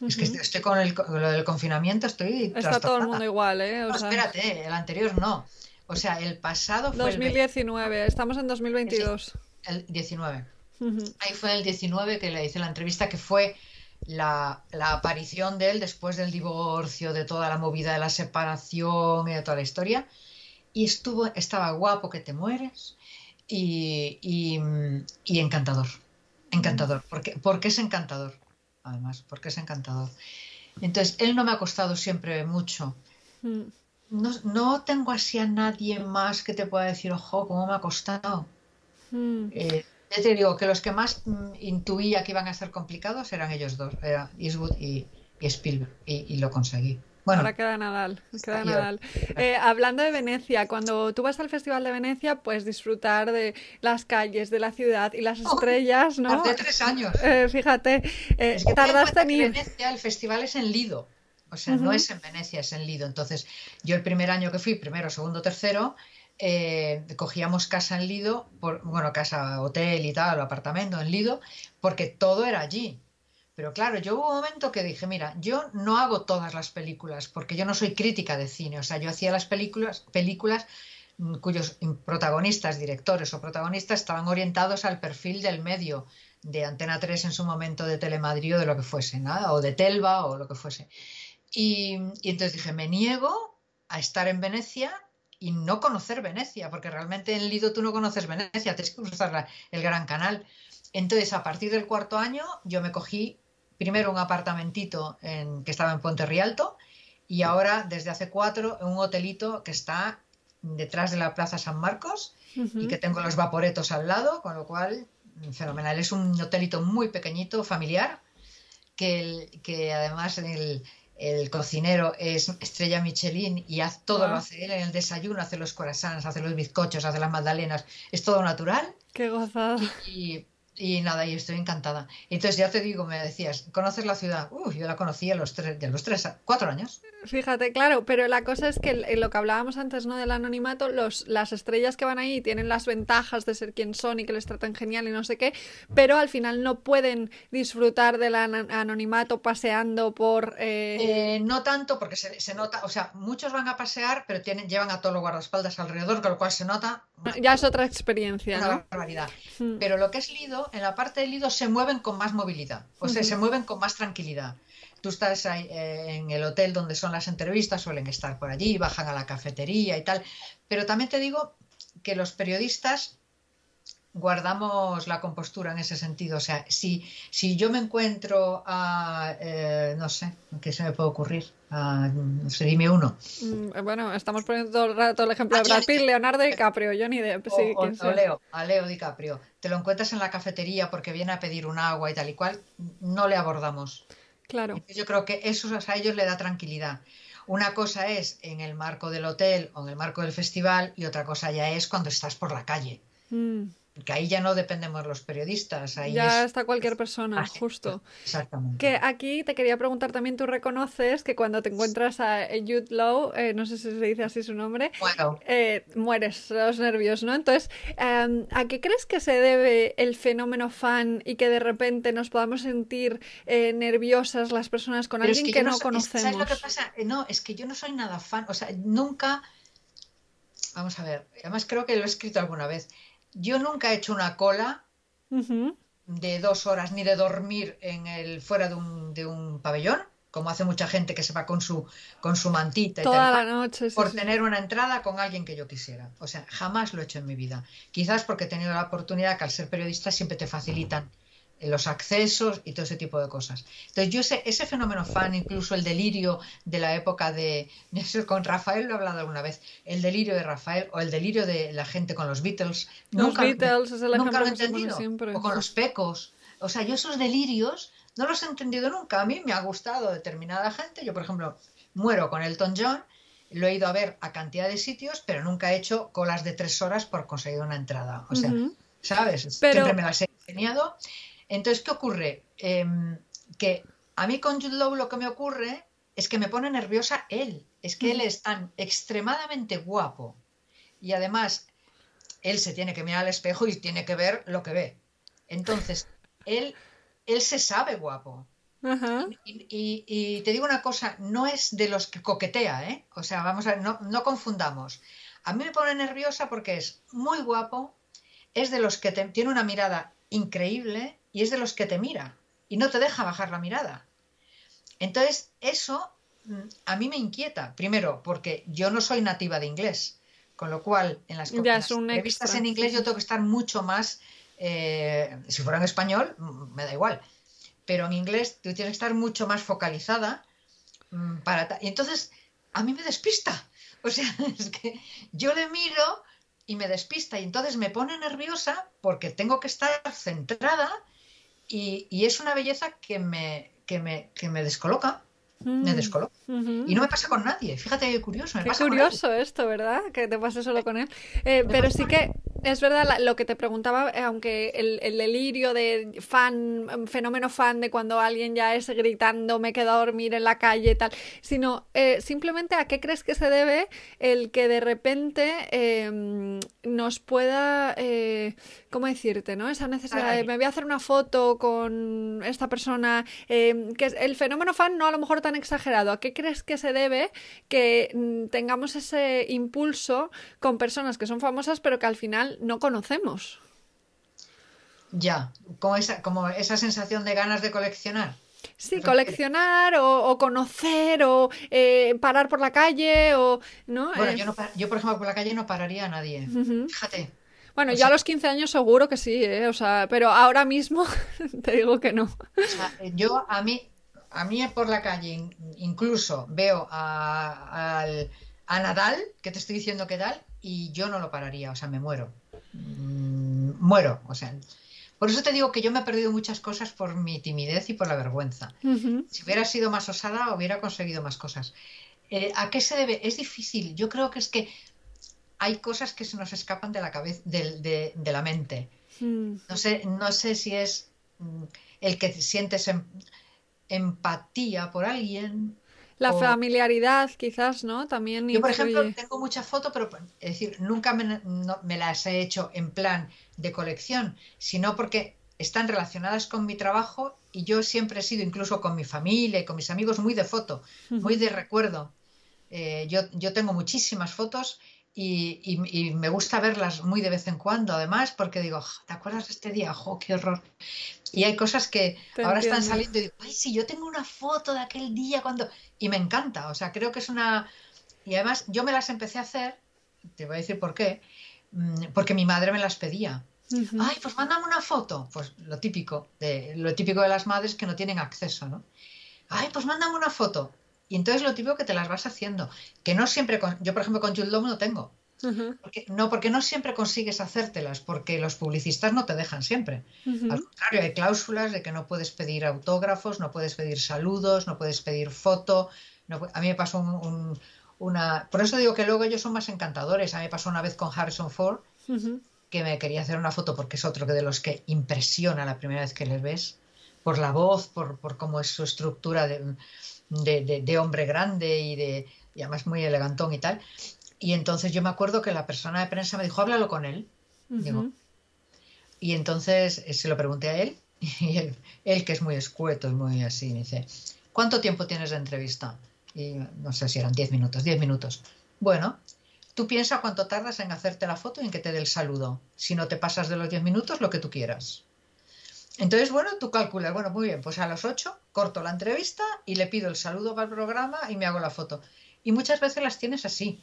Es que estoy, con, el, lo del confinamiento, estoy. Está todo el mundo igual, ¿eh? no, espérate, el anterior no. O sea, el pasado fue. 2019, estamos en 2022. El 19. Ahí fue el 19 que le hice la entrevista, que fue la, la, aparición de él después del divorcio, de toda la movida de la separación y de toda la historia. Y estuvo, estaba guapo que te mueres y, y encantador. Encantador, porque, porque es encantador, además, porque es encantador. Entonces, él no me ha costado siempre mucho. Mm. No, tengo así a nadie más que te pueda decir, ojo, cómo me ha costado. Mm. Eh, ya te digo que los que más mm, intuía que iban a ser complicados eran ellos dos, era Eastwood y, Spielberg, y, lo conseguí. Bueno, Ahora queda Nadal. Queda Nadal. Eh, hablando de Venecia, cuando tú vas al Festival de Venecia, puedes disfrutar de las calles, de la ciudad y las oh, estrellas, ¿no? Hace tres años. Eh, fíjate, eh, es que tardaste en ir. Venecia, el festival es en Lido. O sea, no es en Venecia, es en Lido. Entonces, yo el primer año que fui, primero, segundo, tercero, eh, cogíamos casa en Lido, por, bueno, casa, hotel y tal, o apartamento en Lido, porque todo era allí. Pero claro, yo hubo un momento que dije, mira, yo no hago todas las películas, porque yo no soy crítica de cine, o sea, yo hacía las películas, películas mm, cuyos protagonistas, directores o protagonistas estaban orientados al perfil del medio, de Antena 3 en su momento, de Telemadrid o de lo que fuese, o de Telva o lo que fuese. Y, entonces dije, me niego a estar en Venecia y no conocer Venecia, porque realmente en Lido tú no conoces Venecia, tienes que cruzar el Gran Canal. Entonces, a partir del cuarto año, yo me cogí primero un apartamentito en, que estaba en Ponte Rialto y ahora, desde hace cuatro, un hotelito que está detrás de la Plaza San Marcos y que tengo los vaporetos al lado, con lo cual, fenomenal. Es un hotelito muy pequeñito, familiar, que, que además el, el cocinero es estrella Michelin y haz, todo lo hace él en el desayuno, hace los corazones, hace los bizcochos, hace las magdalenas, es todo natural. Qué gozada. Y, y nada, y estoy encantada. Entonces ya te digo, me decías, ¿conoces la ciudad? Uy, yo la conocí a los tres, de los tres, cuatro años. Fíjate, claro, pero la cosa es que en lo que hablábamos antes, ¿no? Del anonimato, los, las estrellas que van ahí tienen las ventajas de ser quien son y que les tratan genial y no sé qué, pero al final no pueden disfrutar del anonimato paseando por... Eh, eh... no tanto, porque se, se, nota, o sea, muchos van a pasear, pero tienen, llevan a todos los guardaespaldas alrededor, con lo cual se nota... Ya es otra experiencia, una barbaridad. Hmm. Pero lo que es Lido, en la parte de Lido se mueven con más movilidad, o sea, se mueven con más tranquilidad. Tú estás ahí, eh, en el hotel donde son las entrevistas, suelen estar por allí, bajan a la cafetería y tal. Pero también te digo que los periodistas guardamos la compostura en ese sentido. O sea, si, si yo me encuentro a, eh, no sé, ¿qué se me puede ocurrir? A, no sé, dime uno. Mm, bueno, estamos poniendo todo el rato el ejemplo de Brad Pitt, Leonardo DiCaprio, Johnny Depp, sí, o, o, Leo, a Leo DiCaprio. Te lo encuentras en la cafetería porque viene a pedir un agua y tal y cual, no le abordamos. Claro. Yo creo que eso a ellos le da tranquilidad. Una cosa es en el marco del hotel o en el marco del festival y otra cosa ya es cuando estás por la calle. Mm que ahí ya no dependemos los periodistas. Ahí ya está cualquier persona, justo. Exactamente. Que aquí te quería preguntar también, tú reconoces que cuando te encuentras a Jude Law, eh, no sé si se dice así su nombre, eh, mueres los nervios, ¿no? Entonces, em, ¿a qué crees que se debe el fenómeno fan y que de repente nos podamos sentir eh, nerviosas las personas con alguien que, no, conocemos? ¿Sabes lo que pasa? No, es que yo no soy nada fan, o sea, nunca... Vamos a ver, además creo que lo he escrito alguna vez yo nunca he hecho una cola de dos horas ni de dormir en el fuera de un, de un pabellón, como hace mucha gente que se va con su, con su mantita Toda la noche, por tener una entrada con alguien que yo quisiera. O sea, jamás lo he hecho en mi vida. Quizás porque he tenido la oportunidad que al ser periodista siempre te facilitan los accesos y todo ese tipo de cosas. Entonces, yo ese, ese fenómeno fan, incluso el delirio de la época de. Con Rafael lo he hablado alguna vez, el delirio de Rafael o el delirio de la gente con los Beatles. Los Beatles es el nunca lo he entendido. O con los pecos. O sea, yo esos delirios no los he entendido nunca. A mí me ha gustado determinada gente. Yo, por ejemplo, muero con Elton John. Lo he ido a ver a cantidad de sitios, pero nunca he hecho colas de tres horas por conseguir una entrada. O sea, ¿sabes? Siempre me las he enseñado. Entonces, ¿qué ocurre? Em, que a mí con Jude Law lo que me ocurre es que me pone nerviosa él. Es que él es tan extremadamente guapo. Y además, él se tiene que mirar al espejo y tiene que ver lo que ve. Entonces, él, él se sabe guapo. y, te digo una cosa, no es de los que coquetea, ¿eh? O sea, vamos a ver, no, no confundamos. A mí me pone nerviosa porque es muy guapo, es de los que tiene una mirada increíble, y es de los que te mira y no te deja bajar la mirada. Entonces, eso mm, a mí me inquieta, primero, porque yo no soy nativa de inglés, con lo cual en las, entrevistas en inglés yo tengo que estar mucho más, eh, si fuera en español, mm, me da igual, pero en inglés tú tienes que estar mucho más focalizada mm, para... Y entonces, a mí me despista. O sea, es que yo le miro y me despista y entonces me pone nerviosa porque tengo que estar centrada y, es una belleza que me, que me, que me descoloca. Me mm, descoloca. Y no me pasa con nadie. Fíjate qué curioso. qué curioso esto, ¿verdad? Que te pase solo con él. Eh, pero sí que es verdad lo que te preguntaba, eh, aunque el, el, delirio de fan, fenómeno fan de cuando alguien ya es gritando, me quedo a dormir en la calle y tal, sino eh, simplemente a qué crees que se debe el que de repente em, nos pueda, eh, ¿cómo decirte? ¿no? Esa necesidad de me voy a hacer una foto con esta persona, em, que es el fenómeno fan no a lo mejor tan exagerado, ¿a qué crees que se debe que mm, tengamos ese impulso con personas que son famosas pero que al final no conocemos. Ya, como esa, como esa sensación de ganas de coleccionar. Sí, coleccionar o, conocer o eh, parar por la calle o... ¿no? Bueno, yo, yo, por ejemplo, por la calle no pararía a nadie. Fíjate. Bueno, ya a los 15 años seguro que sí, ¿eh? o sea, pero ahora mismo te digo que no. yo a mí, a mí por la calle incluso veo a, a Nadal, que te estoy diciendo que tal, y yo no lo pararía, o sea, me muero. Mm, muero, o sea. Por eso te digo que yo me he perdido muchas cosas por mi timidez y por la vergüenza. Si hubiera sido más osada, hubiera conseguido más cosas. Eh, ¿A qué se debe? Es difícil. Yo creo que es que hay cosas que se nos escapan de la cabeza, de, la mente. Hmm. No sé, no sé si es mm, el que sientes em, empatía por alguien la familiaridad, quizás, ¿no? También. Yo, por ejemplo, tengo mucha foto, pero es decir, nunca me, me, las he hecho en plan de colección, sino porque están relacionadas con mi trabajo y yo siempre he sido, incluso con mi familia y con mis amigos, muy de foto, muy de recuerdo. Eh, yo, yo tengo muchísimas fotos y, me gusta verlas muy de vez en cuando, además, porque digo, ¿te acuerdas de este día? ¡Jo, qué horror! Y hay cosas que ahora están saliendo y digo, ay, sí, yo tengo una foto de aquel día cuando... Y me encanta, o sea, creo que es una... Y además yo me las empecé a hacer, te voy a decir por qué, mm, porque mi madre me las pedía. Ay, pues mándame una foto. Pues lo típico, de, lo típico de las madres que no tienen acceso, ¿no? Ay, pues mándame una foto. Y entonces lo típico que te las vas haciendo. Que no siempre, yo por ejemplo con Jude no tengo. no, porque no siempre consigues hacértelas, porque los publicistas no te dejan siempre. Al contrario, hay cláusulas de que no puedes pedir autógrafos, no puedes pedir saludos, no puedes pedir foto. a mí me pasó una... Por eso digo que luego ellos son más encantadores. A mí me pasó una vez con Harrison Ford, que me quería hacer una foto porque es otro de los que impresiona la primera vez que les ves, por la voz, por, por cómo es su estructura de de, hombre grande y de y además muy elegantón y tal. Y entonces yo me acuerdo que la persona de prensa me dijo, háblalo con él. y entonces eh, se lo pregunté a él, y él, que es muy escueto y muy así, me dice, ¿cuánto tiempo tienes de entrevista? Y no sé si eran 10 minutos, 10 minutos. Bueno, tú piensa cuánto tardas en hacerte la foto y en que te dé el saludo. Si no te pasas de los 10 minutos, lo que tú quieras. Entonces, bueno, tú calculas, bueno, muy bien, pues a las 8 corto la entrevista y le pido el saludo para el programa y me hago la foto. Y muchas veces las tienes así,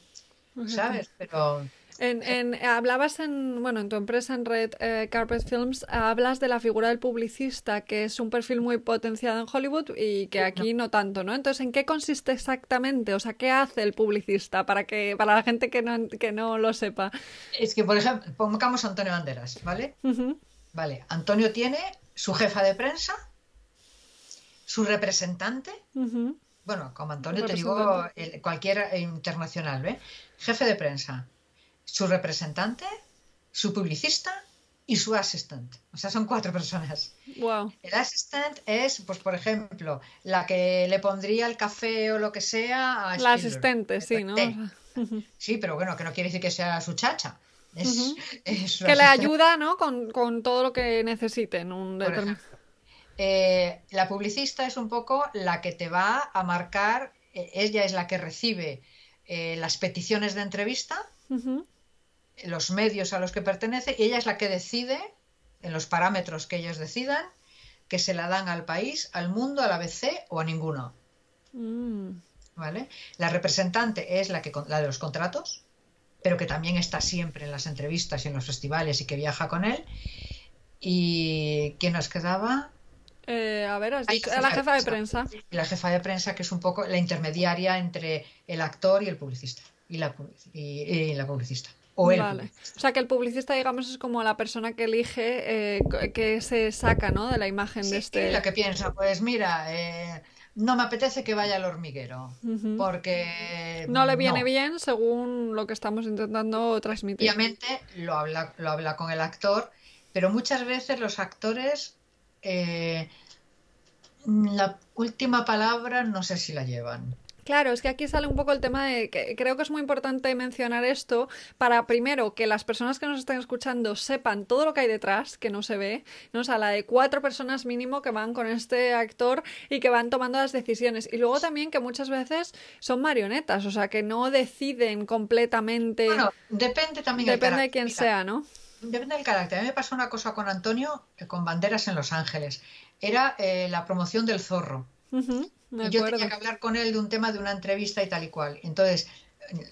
¿sabes? Pero... En, hablabas en, bueno, en tu empresa en Red eh, Carpet Films, hablas de la figura del publicista, que es un perfil muy potenciado en Hollywood y que aquí no tanto, ¿no? Entonces, ¿en qué consiste exactamente? O sea, ¿qué hace el publicista para que para la gente que no, que no lo sepa? Es que, por ejemplo, pongamos a Antonio Banderas, ¿vale? Vale, Antonio tiene su jefa de prensa, su representante, bueno, como Antonio te digo, cualquier internacional, ¿ve? Jefe de prensa, su representante, su publicista y su asistente. O sea, son cuatro personas. Wow. El asistente es, pues, por ejemplo, la que le pondría el café o lo que sea a La asistente, sí, ¿no? Sí, pero bueno, que no quiere decir que sea su chacha que le ayuda ¿no? con, todo lo que necesiten. Un eh, la publicista es un poco la que te va a marcar, eh, ella es la que recibe eh, las peticiones de entrevista, los medios a los que pertenece, y ella es la que decide, en los parámetros que ellos decidan, que se la dan al país, al mundo, a la ABC o a ninguno. Mm. ¿Vale? La representante es la, que, la de los contratos, pero que también está siempre en las entrevistas y en los festivales y que viaja con él. ¿Y quién nos quedaba? Eh, a ver, has dicho, la jefa de prensa. La jefa de prensa, que es un poco la intermediaria entre el actor y el publicista. Y la, y, la publicista. O, el vale. o sea, que el publicista, digamos, es como la persona que elige, eh, que se saca, ¿no? De la imagen de este. La que piensa, pues mira, eh, no me apetece que vaya al hormiguero, porque... No le viene bien según lo que estamos intentando transmitir. Obviamente lo habla, lo habla con el actor, pero muchas veces los actores eh, la última palabra no sé si la llevan. Claro, es que aquí sale un poco el tema de que creo que es muy importante mencionar esto para primero que las personas que nos están escuchando sepan todo lo que hay detrás, que no se ve, ¿no? O sea, la de cuatro personas mínimo que van con este actor y que van tomando las decisiones. Y luego también que muchas veces son marionetas, o sea, que no deciden completamente. Bueno, depende también Depende de quién sea, ¿no? Depende del carácter. A mí me pasó una cosa con Antonio, con Banderas en Los Ángeles. Era eh, la promoción del zorro yo tenía que hablar con él de un tema de una entrevista y tal y cual. Entonces,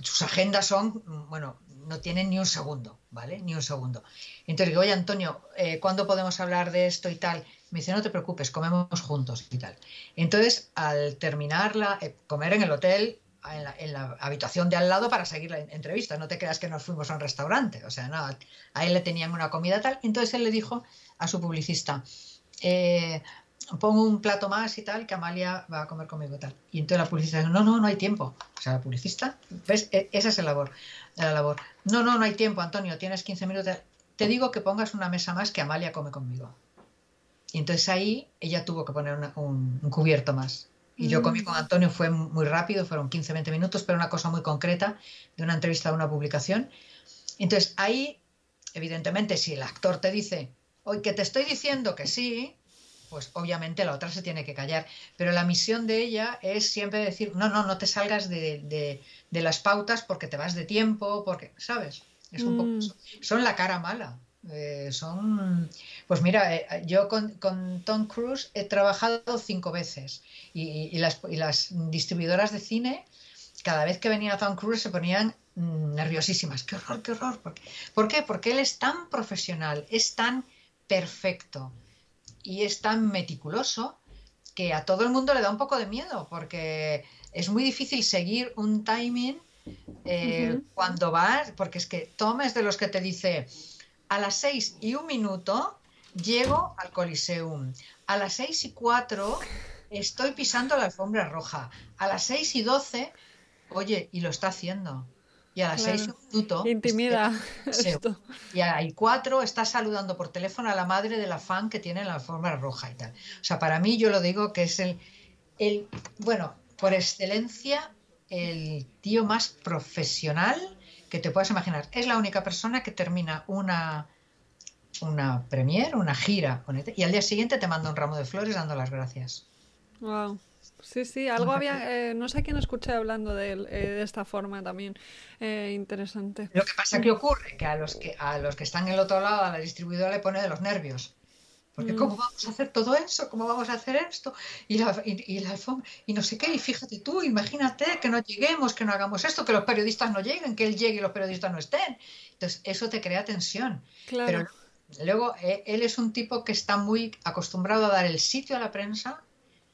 sus agendas son, bueno, no tienen ni un segundo, ¿vale? Ni un segundo. Entonces digo, oye Antonio, eh, ¿cuándo podemos hablar de esto y tal? Me dice, no te preocupes, comemos juntos y tal. Entonces, al terminar la, eh, comer en el hotel, en la, habitación de al lado para seguir la entrevista, no te creas que nos fuimos a un restaurante, o sea, nada, a él le tenían una comida tal. Entonces él le dijo a su publicista, eh, pongo un plato más y tal, que Amalia va a comer conmigo y tal. Y entonces la publicista dice, no, no, no hay tiempo. O sea, la publicista, ¿ves? E, esa es la labor, la labor. No, no, no hay tiempo, Antonio, tienes 15 minutos. Te digo que pongas una mesa más que Amalia come conmigo. Y entonces ahí ella tuvo que poner un, cubierto más. Y yo comí con mm. Antonio, fue muy rápido, fueron 15, 20 minutos, pero una cosa muy concreta de una entrevista de una publicación. Entonces ahí, evidentemente, si el actor te dice, hoy que te estoy diciendo que sí, pues obviamente la otra se tiene que callar. Pero la misión de ella es siempre decir, no, no, no te salgas de, las pautas porque te vas de tiempo, porque, ¿sabes? Es un poco mm. Son la cara mala. Eh, son, pues mira, eh, yo con, Tom Cruise he trabajado cinco veces y, las, distribuidoras de cine, cada vez que venía Tom Cruise se ponían mm, nerviosísimas. ¡Qué horror, qué horror! ¿Por qué? Porque él es tan profesional, es tan perfecto y es tan meticuloso que a todo el mundo le da un poco de miedo porque es muy difícil seguir un timing eh, cuando vas, porque es que Tom es de los que te dice a las seis y un minuto llego al Coliseum, a las seis y cuatro estoy pisando la alfombra roja, a las seis y doce, oye, y lo está haciendo. Y a las seis un minuto. Intimida. Esto. Y hay cuatro está saludando por teléfono a la madre de la fan que tiene la alfombra roja y tal. O sea, para mí yo lo digo que es el, el bueno, por excelencia, el tío más profesional que te puedas imaginar. Es la única persona que termina una, una premier, una gira, y al día siguiente te manda un ramo de flores dando las gracias. Wow. Sí, sí, algo había, eh, no sé quién escuché hablando de, él, eh, de esta forma también. Eh, interesante. Lo que pasa que ocurre que a los que a los que están en el otro lado, a la distribuidora le pone de los nervios. Porque mm. ¿cómo vamos a hacer todo eso? ¿Cómo vamos a hacer esto? Y la, y, la y no sé qué, y fíjate tú, imagínate que no lleguemos, que no hagamos esto, que los periodistas no lleguen, que él llegue y los periodistas no estén. Entonces, eso te crea tensión. Pero luego, él es un tipo que está muy acostumbrado a dar el sitio a la prensa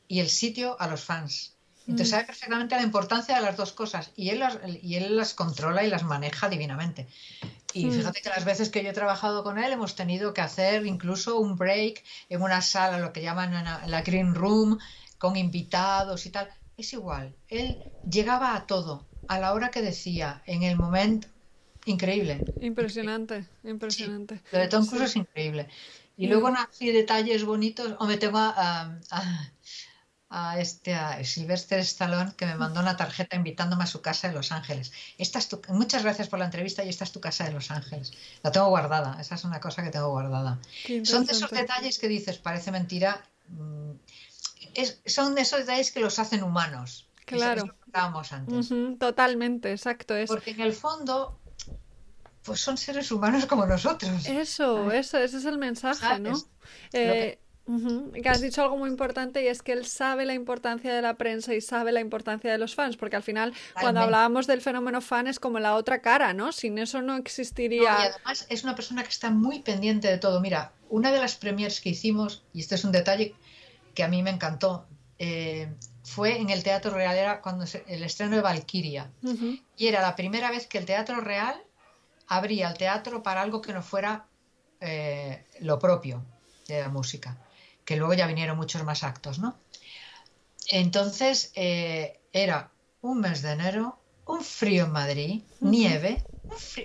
y el sitio a los fans. Entonces mm. sabe perfectamente la importancia de las dos cosas y él las, y él las controla y las maneja divinamente. Y mm. fíjate que las veces que yo he trabajado con él hemos tenido que hacer incluso un break en una sala, lo que llaman la green room, con invitados y tal. Es igual, él llegaba a todo, a la hora que decía, en el momento increíble. Impresionante, impresionante. lo de Tom Cruise es increíble. Y luego así detalles bonitos, o me tengo a a este a Sylvester Stallone que me mandó una tarjeta invitándome a su casa de Los Ángeles. Esta es muchas gracias por la entrevista y esta es tu casa de Los Ángeles. La tengo guardada, esa es una cosa que tengo guardada. Son de esos detalles que dices, parece mentira, mm, son de esos detalles que los hacen humanos. Claro. antes. totalmente, exacto. Es... Porque en el fondo pues son seres humanos como nosotros. Eso, eso, ese es el mensaje, ¿no? Que has dicho algo muy importante y es que él sabe la importancia de la prensa y sabe la importancia de los fans, porque al final cuando hablábamos del fenómeno fan es como la otra cara, ¿no? Sin eso no existiría. y además es una persona que está muy pendiente de todo. Mira, una de las premiers que hicimos, y este es un detalle que a mí me encantó, eh, fue en el Teatro Real, era cuando el estreno de Valkyria. Y era la primera vez que el Teatro Real abría el teatro para algo que no fuera eh, lo propio de la música que luego ya vinieron muchos más actos, ¿no? Entonces, eh, era un mes de enero, un frío en Madrid, nieve,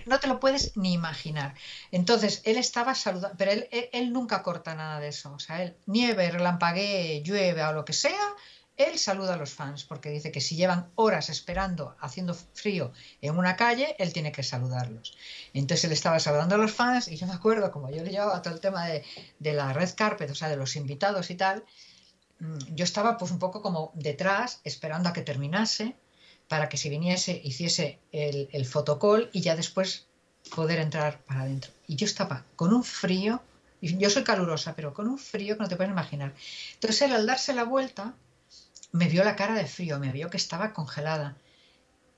no te lo puedes ni imaginar. Entonces, él estaba saludando, pero él, él, nunca corta nada de eso. O sea, él nieve, relampaguee, llueve o lo que sea, él saluda a los fans porque dice que si llevan horas esperando, haciendo frío en una calle, él tiene que saludarlos. Entonces él estaba saludando a los fans y yo me acuerdo, como yo le llevaba todo el tema de, de la red carpet, o sea, de los invitados y tal, mm, yo estaba pues un poco como detrás, esperando a que terminase para que si viniese, hiciese el, el fotocall y ya después poder entrar para adentro. Y yo estaba con un frío, y yo soy calurosa, pero con un frío que no te puedes imaginar. Entonces él al darse la vuelta me vio la cara de frío, me vio que estaba congelada.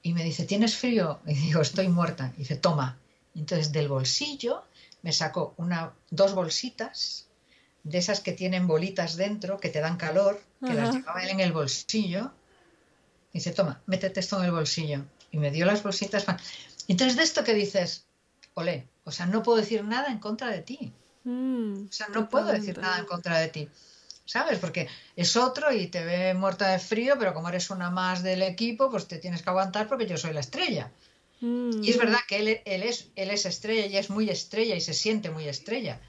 Y me dice, ¿tienes frío? Y digo, estoy muerta. Y dice, toma. entonces del bolsillo me sacó una, dos bolsitas, de esas que tienen bolitas dentro, que te dan calor, que las llevaba él en el bolsillo dice, toma, métete esto en el bolsillo. Y me dio las bolsitas. Entonces, de esto que dices, olé, o sea, no puedo decir nada en contra de ti. Mm, o sea, no puedo decir nada en contra de ti. ¿Sabes? Porque es otro y te ve muerta de frío, pero como eres una más del equipo, pues te tienes que aguantar porque yo soy la estrella. Y es mm. verdad que él, él, es, él es estrella y es muy estrella y se siente muy estrella.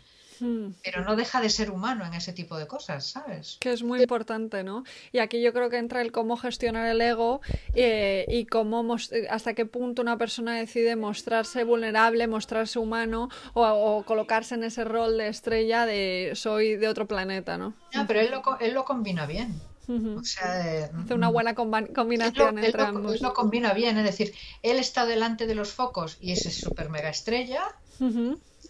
Hmm. Pero no deja de ser humano en ese tipo de cosas, ¿sabes? Que es muy importante, ¿no? Y aquí yo creo que entra el cómo gestionar el ego eh, y cómo hasta qué punto una persona decide mostrarse vulnerable, mostrarse humano o, colocarse en ese rol de estrella de soy de otro planeta, ¿no? pero él lo, él lo combina bien. O sea, Hace una buena combinación entre ambos. Él lo combina bien, es decir, él está delante de los focos y es súper mega estrella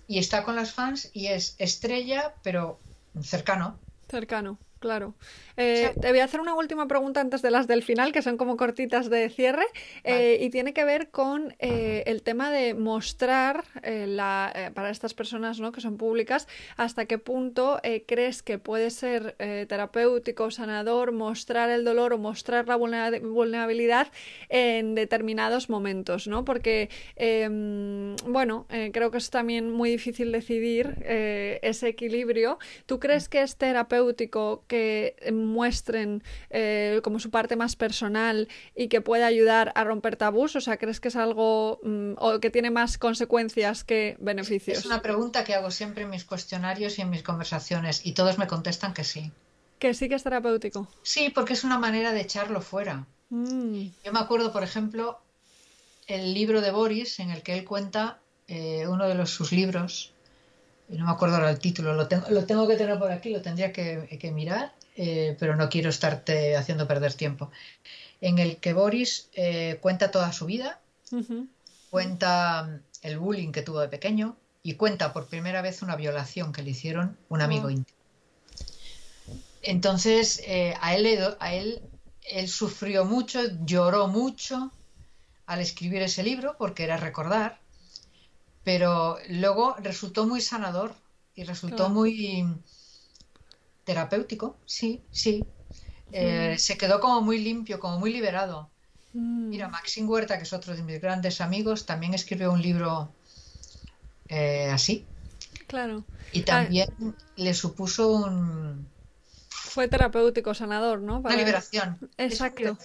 y está con las fans y es estrella, pero cercano. Cercano. Claro. Eh, te voy a hacer una última pregunta antes de las del final, que son como cortitas de cierre, eh, y tiene que ver con eh, el tema de mostrar la, para estas personas ¿no? que son públicas hasta qué punto crees que puede ser terapéutico, sanador, mostrar el dolor o mostrar la vulnerabilidad en determinados momentos, ¿no? Porque, em, bueno, creo que es también muy difícil decidir ese equilibrio. ¿Tú crees que es terapéutico que muestren eh, como su parte más personal y que puede ayudar a romper tabús? O sea, ¿crees que es algo mm, o que tiene más consecuencias que beneficios? Es una pregunta que hago siempre en mis cuestionarios y en mis conversaciones y todos me contestan que sí. Que sí que es terapéutico. Sí, porque es una manera de echarlo fuera. Mm. Yo me acuerdo, por ejemplo, el libro de Boris en el que él cuenta eh, uno de los, sus libros no me acuerdo ahora el título, lo tengo, lo tengo que tener por aquí, lo tendría que, mirar, eh, pero no quiero estarte haciendo perder tiempo. En el que Boris eh, cuenta toda su vida, cuenta mm, el bullying que tuvo de pequeño y cuenta por primera vez una violación que le hicieron un amigo íntimo. Entonces, eh, a, él, a él, él sufrió mucho, lloró mucho al escribir ese libro porque era recordar pero luego resultó muy sanador y resultó muy terapéutico, sí, sí. Eh, se quedó como muy limpio, como muy liberado. Mm. Mira, Maxine Huerta, que es otro de mis grandes amigos, también escribió un libro eh, así. Claro. Y también le supuso un, fue terapéutico, sanador, ¿no? Una liberación. Exacto.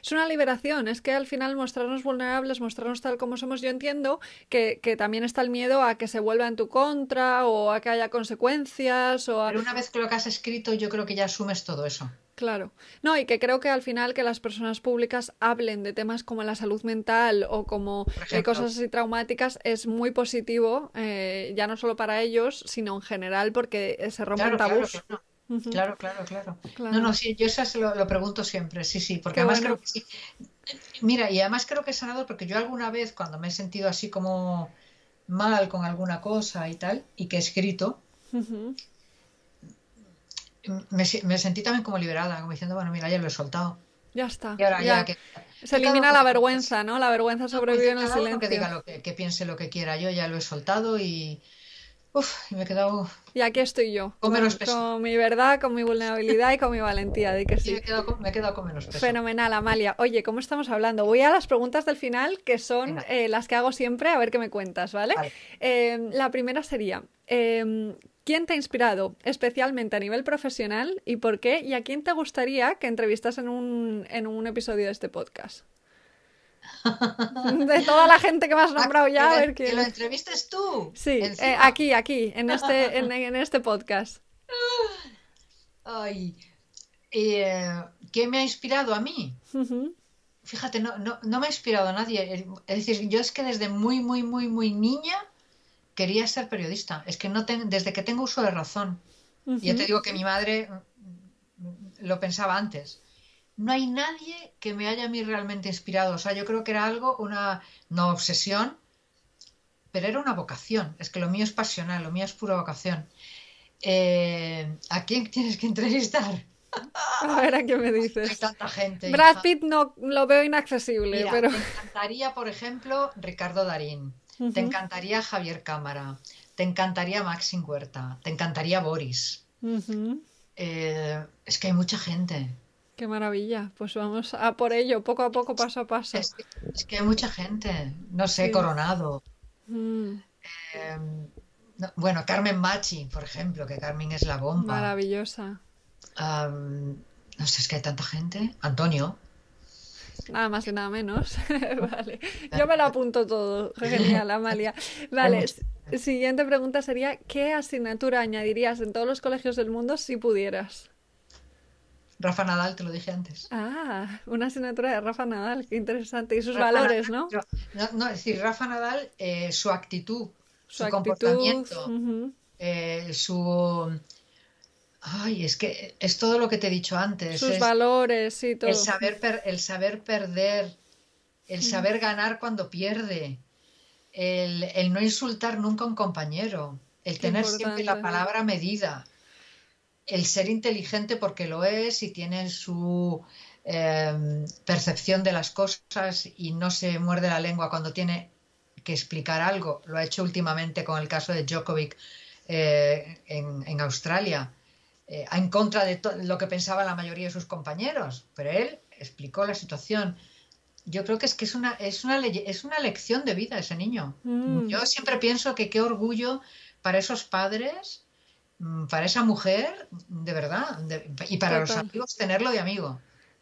Es una, liberación. Es que al final mostrarnos vulnerables, mostrarnos tal como somos, yo entiendo que, también está el miedo a que se vuelva en tu contra o a que haya consecuencias o Pero una vez que lo que has escrito, yo creo que ya asumes todo eso. Claro. No, y que creo que al final que las personas públicas hablen de temas como la salud mental o como eh, cosas así traumáticas es muy positivo, eh, ya no solo para ellos, sino en general porque se rompen tabús. Claro, claro, claro, No, no, sí, yo eso se lo, pregunto siempre, sí, sí, porque además creo que sí. Mira, y además creo que es sanador porque yo alguna vez cuando me he sentido así como mal con alguna cosa y tal, y que he escrito, me, sentí también como liberada, como diciendo, bueno, mira, ya lo he soltado. Ya está. Se elimina la vergüenza, ¿no? La vergüenza sobrevive en el silencio. Que diga lo que, que piense lo que quiera, yo ya lo he soltado y Uf, y me he quedado. Y aquí estoy yo, Con menos peso. con mi verdad, con mi vulnerabilidad y con mi valentía, de que sí, me, he quedado con, me he quedado con menos peso. Fenomenal, Amalia. Oye, ¿cómo estamos hablando? Voy a las preguntas del final, que son eh, las que hago siempre, a ver qué me cuentas, ¿vale? Vale. Eh, la primera sería, eh, ¿quién te ha inspirado especialmente a nivel profesional y por qué? ¿Y a quién te gustaría que entrevistas en un, en un episodio de este podcast? De toda la gente que me has nombrado ya, a Ah, ver que, lo entrevistes tú. Sí, eh, aquí, aquí, en este, en, en este podcast. Ay, eh, ¿qué me ha inspirado a mí? Fíjate, no, no, no me ha inspirado a nadie. Es decir, yo es que desde muy, muy, muy, muy niña quería ser periodista. Es que no ten- desde que tengo uso de razón. Y ya te digo que mi madre lo pensaba antes. No hay nadie que me haya a mí realmente inspirado. O sea, yo creo que era algo, una no obsesión, pero era una vocación. Es que lo mío es pasional, lo mío es pura vocación. Eh, ¿a quién tienes que entrevistar? A ver a qué me Hay dices. tanta gente. Brad hija. Pitt no lo veo inaccesible, Mira, pero. te encantaría, por ejemplo, Ricardo Darín. Te encantaría Javier Cámara. Te encantaría Maxim Huerta. Te encantaría Boris. Eh, es que hay mucha gente. Qué maravilla. Pues vamos a por ello, poco a poco, paso a paso. Es que, es que hay mucha gente. No sé, Sí. Coronado. Mm, Eh, no, bueno, Carmen Machi, por ejemplo, que Carmen es la bomba. maravillosa. No sé, es que hay tanta gente. Antonio. Nada más y nada menos. Vale. Yo me lo apunto todo. Genial, Amalia. Vale. Siguiente pregunta sería: ¿qué asignatura añadirías en todos los colegios del mundo si pudieras? Rafa Nadal, te lo dije antes. Ah, una asignatura de Rafa Nadal, qué interesante. Y sus Rafa valores, Nadal, ¿no? no, no, es decir, Rafa Nadal, eh, su actitud, su, Su actitud. comportamiento, eh, su... Ay, es que es todo lo que te he dicho antes. Sus es valores y todo. el saber, per- el saber perder, el saber ganar cuando pierde, el, el no insultar nunca a un compañero, el Qué tener siempre la palabra medida, el ser inteligente porque lo es y tiene su eh, percepción de las cosas y no se muerde la lengua cuando tiene que explicar algo. Lo ha hecho últimamente con el caso de Djokovic eh, en, en Australia, eh, en contra de lo que pensaba la mayoría de sus compañeros, pero él explicó la situación. Yo creo que es que es una, es una, es una lección de vida ese niño. Mm. Yo siempre pienso que qué orgullo para esos padres, para esa mujer, de verdad, de- y para los amigos tenerlo de amigo.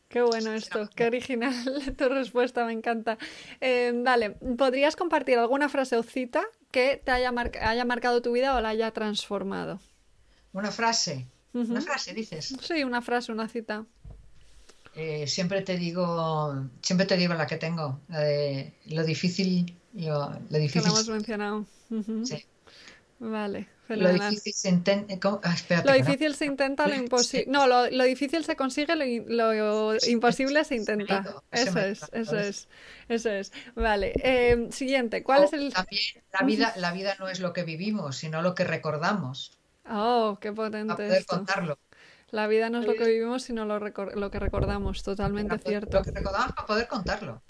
Qué bueno esto, qué original tu respuesta, me encanta. Eh, vale, ¿podrías compartir alguna frase o cita que te haya, mar- haya marcado tu vida o la haya transformado? Una frase, una frase dices. Sí, una frase, una cita. Eh, siempre te digo, siempre te digo la que tengo, la de lo difícil, lo, lo Que la difícil, hemos mencionado. Sí, Vale, lo difícil se intenta. ¿cómo? Ah, espérate, Lo no. difícil se intenta, lo imposible. No, lo, lo difícil se consigue, lo, lo imposible se intenta. Eso es, eso es, eso es. Vale, eh, siguiente. ¿Cuál O es el...? También la vida, la vida no es lo que vivimos, sino lo que recordamos, Oh, qué para potente poder esto. contarlo. La vida no es lo que vivimos, sino lo, que recordamos. Totalmente cierto. Lo que recordamos para poder contarlo.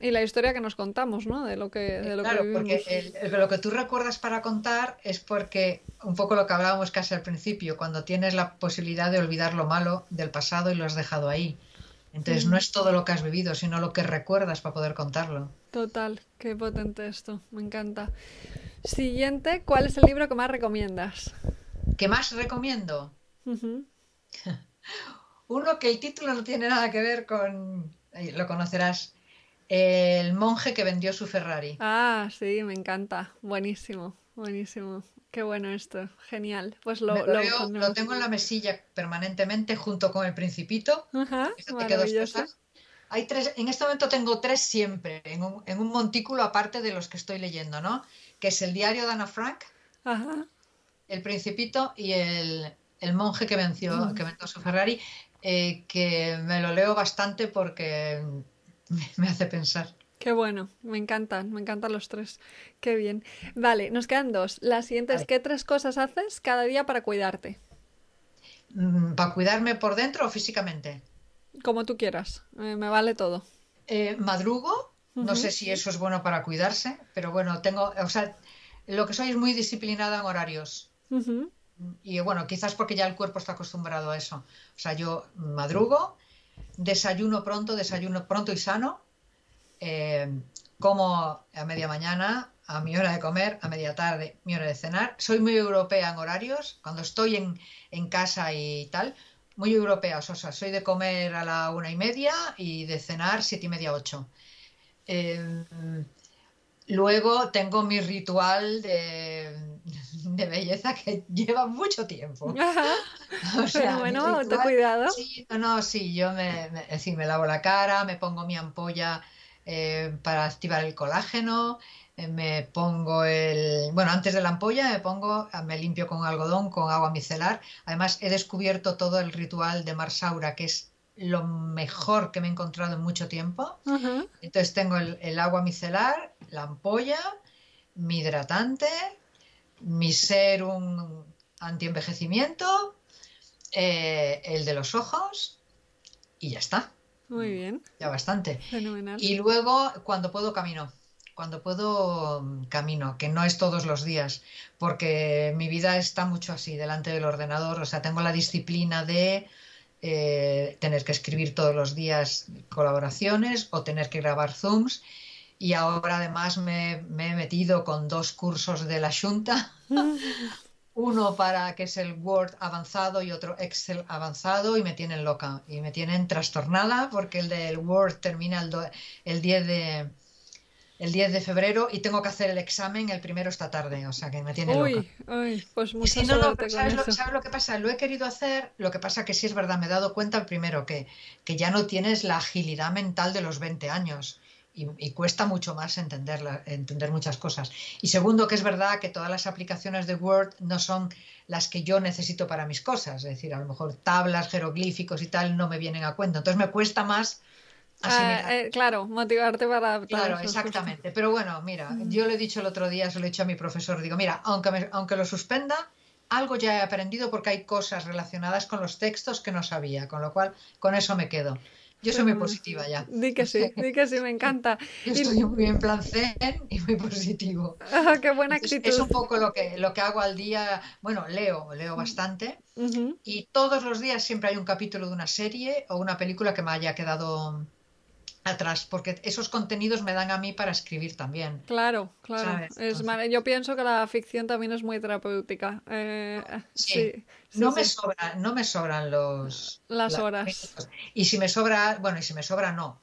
Y la historia que nos contamos, ¿no? De lo que, de lo que Claro, vivimos. porque el- el- lo que tú recuerdas para contar es porque, un poco lo que hablábamos casi al principio, cuando tienes la posibilidad de olvidar lo malo del pasado y lo has dejado ahí. Entonces no es todo lo que has vivido, sino lo que recuerdas para poder contarlo. Total, qué potente esto. Me encanta. Siguiente, ¿cuál es el libro que más recomiendas? ¿Qué más recomiendo? Uno que el título no tiene nada que ver con, lo conocerás, El monje que vendió su Ferrari. Ah, sí, me encanta. Buenísimo, buenísimo. Qué bueno esto. Genial. Pues lo, lo, veo- tengo en la mesilla permanentemente junto con El Principito. Ajá, dos. Hay tres, en este momento tengo tres siempre, en un, en un montículo aparte de los que estoy leyendo, ¿no? Que es el diario de Ana Frank, Ajá. El Principito y el, el monje que venció, que vendió su Ferrari, eh, que me lo leo bastante porque me, hace pensar. Qué bueno, me encantan, me encantan los tres. Qué bien. Vale, nos quedan dos. La siguiente es. ¿qué tres cosas haces cada día para cuidarte? Mm, ¿Para cuidarme por dentro o físicamente? Como tú quieras, eh, me vale todo. Eh, madrugo, no sé si eso es bueno para cuidarse, pero bueno, tengo, o sea, lo que soy es muy disciplinada en horarios. Y bueno, quizás porque ya el cuerpo está acostumbrado a eso. O sea, yo madrugo, desayuno pronto, desayuno pronto y sano, eh, como a media mañana, a mi hora de comer, a media tarde, mi hora de cenar. Soy muy europea en horarios, cuando estoy en, en casa y tal, muy europea. O sea, soy de comer a la una y media y de cenar siete y media, ocho. Eh, luego tengo mi ritual de, de belleza que lleva mucho tiempo. Ajá. O sea, Pero bueno, autocuidado. Sí, no, no, sí, yo me, me, lavo la cara, me pongo mi ampolla eh, para activar el colágeno, eh, me pongo el... Bueno, antes de la ampolla me pongo, me limpio con algodón, con agua micelar. Además, he descubierto todo el ritual de Marsaura, que es lo mejor que me he encontrado en mucho tiempo. Entonces tengo el, el agua micelar, la ampolla, mi hidratante, mi serum antienvejecimiento, eh, el de los ojos y ya está, Muy bien, ya bastante. fenomenal. Y luego cuando puedo camino, cuando puedo camino, que no es todos los días, porque mi vida está mucho así delante del ordenador, o sea, tengo la disciplina de eh, tener que escribir todos los días colaboraciones o tener que grabar Zooms. Y ahora además me, me he metido con dos cursos de la Junta, uno para que es el Word avanzado y otro Excel avanzado y me tienen loca y me tienen trastornada porque el del Word termina el, do- el 10 de el 10 de febrero y tengo que hacer el examen el primero esta tarde, o sea que me tiene loca. Uy, pues Y sí, no, pero ¿sabes lo, sabes lo que pasa? Lo he querido hacer, lo que pasa que sí es verdad, me he dado cuenta primero que, que ya no tienes la agilidad mental de los 20 años y, y cuesta mucho más entenderla, entender muchas cosas. Y segundo, que es verdad que todas las aplicaciones de Word no son las que yo necesito para mis cosas, es decir, a lo mejor tablas, jeroglíficos y tal no me vienen a cuento. Entonces me cuesta más. Ah, eh, claro, motivarte para adaptar Claro, exactamente. Pero bueno, mira, yo le he dicho el otro día, se lo he dicho a mi profesor, digo, mira, aunque, me- aunque lo suspenda, algo ya he aprendido porque hay cosas relacionadas con los textos que no sabía, con lo cual con eso me quedo. Yo soy muy Fenomenal. positiva ya. Di que sí, di que sí, me encanta. Yo estoy muy en plan zen y muy positivo. Ah, qué buena Entonces, actitud. es un poco lo que, lo que hago al día. Bueno, leo, leo bastante. Ujú. Y todos los días siempre hay un capítulo de una serie o una película que me haya quedado atrás, porque esos contenidos me dan a mí para escribir también. Claro, claro. Yo pienso que la ficción también es muy terapéutica. Eh, Sí. sí, sí, no me sobra, no me sobran los Las la- horas. Y si me sobra, bueno, y si me sobra no,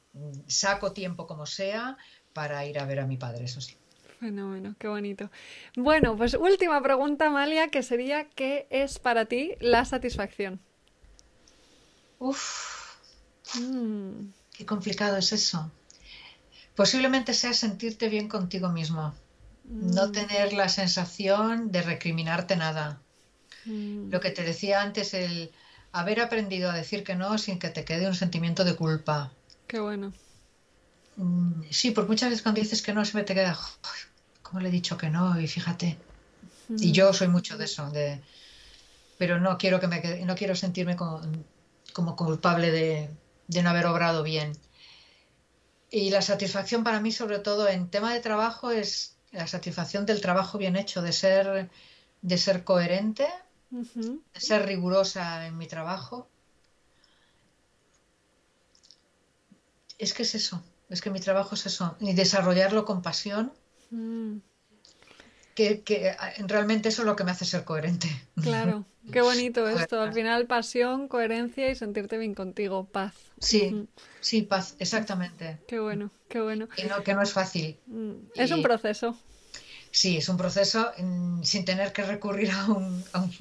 saco tiempo como sea para ir a ver a mi padre, eso sí. Fenómeno, qué bonito. Bueno, pues última pregunta, Amalia, que sería, ¿qué es para ti la satisfacción? Uf, Mm, qué complicado es eso. Posiblemente sea sentirte bien contigo mismo, no mm, tener la sensación de recriminarte nada. mm. Lo que te decía antes, el haber aprendido a decir que no sin que te quede un sentimiento de culpa. Qué bueno. Mm, Sí, porque muchas veces cuando dices que no, siempre te queda, "Joder, ¿cómo le he dicho que no? Y fíjate. Y yo soy mucho de eso, de, pero no quiero que me quede- no quiero sentirme como, como culpable de, de no haber obrado bien. Y la satisfacción para mí, sobre todo en tema de trabajo, es la satisfacción del trabajo bien hecho, de ser, de ser coherente, de ser rigurosa en mi trabajo. Es que es eso, es que mi trabajo es eso, y desarrollarlo con pasión, Mm, que, que realmente eso es lo que me hace ser coherente. Claro, qué bonito esto. Al final, pasión, coherencia y sentirte bien contigo, paz. Sí, sí, paz, exactamente. Qué bueno, qué bueno. Y no, que no es fácil. Mm, Es un proceso. Sí, es un proceso mm, sin tener que recurrir a un, a un,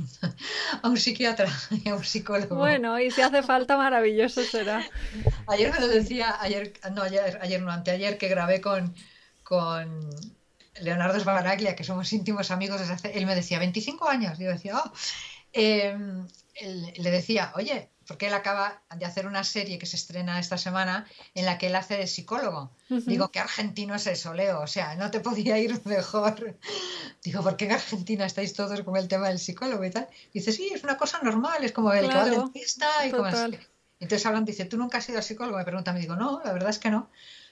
a un psiquiatra y a un psicólogo. Bueno, y si hace falta, maravilloso será. Ayer me lo decía, ayer, no, ayer, ayer no, anteayer que grabé con, con Leonardo Sbaraglia, que somos íntimos amigos desde hace, él me decía 25 años, yo decía, oh, Eh, le decía, oye, porque él acaba de hacer una serie que se estrena esta semana en la que él hace de psicólogo. Ujú. Digo, ¿qué argentino es eso, Leo? O sea, no te podía ir mejor. Digo, ¿por qué en Argentina estáis todos con el tema del psicólogo y tal? Dice, sí, es una cosa normal, es como el que va al Claro, dentista y como así. Entonces hablan, dice, ¿tú nunca has ido al psicólogo? Me pregunta, me digo, no, la verdad es que no.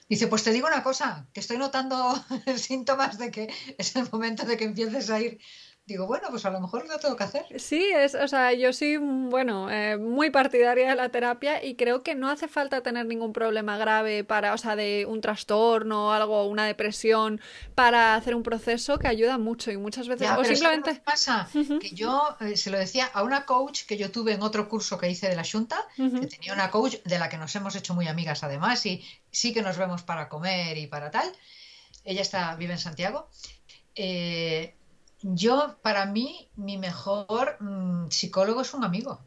Dice, pues te digo una cosa, que estoy notando síntomas de que es el momento de que empieces a ir digo, bueno, pues a lo mejor lo tengo que hacer. Sí, es, o sea, yo soy, bueno, eh, muy partidaria de la terapia y creo que no hace falta tener ningún problema grave para, o sea, de un trastorno o algo, una depresión, para hacer un proceso que ayuda mucho y muchas veces, Ya, o pero simplemente... ¿sabes lo que pasa? Que yo eh, se lo decía a una coach que yo tuve en otro curso que hice de la Junta, que tenía una coach de la que nos hemos hecho muy amigas además y sí que nos vemos para comer y para tal. Ella está, vive en Santiago. Eh, yo, para mí, mi mejor mm, psicólogo es un amigo.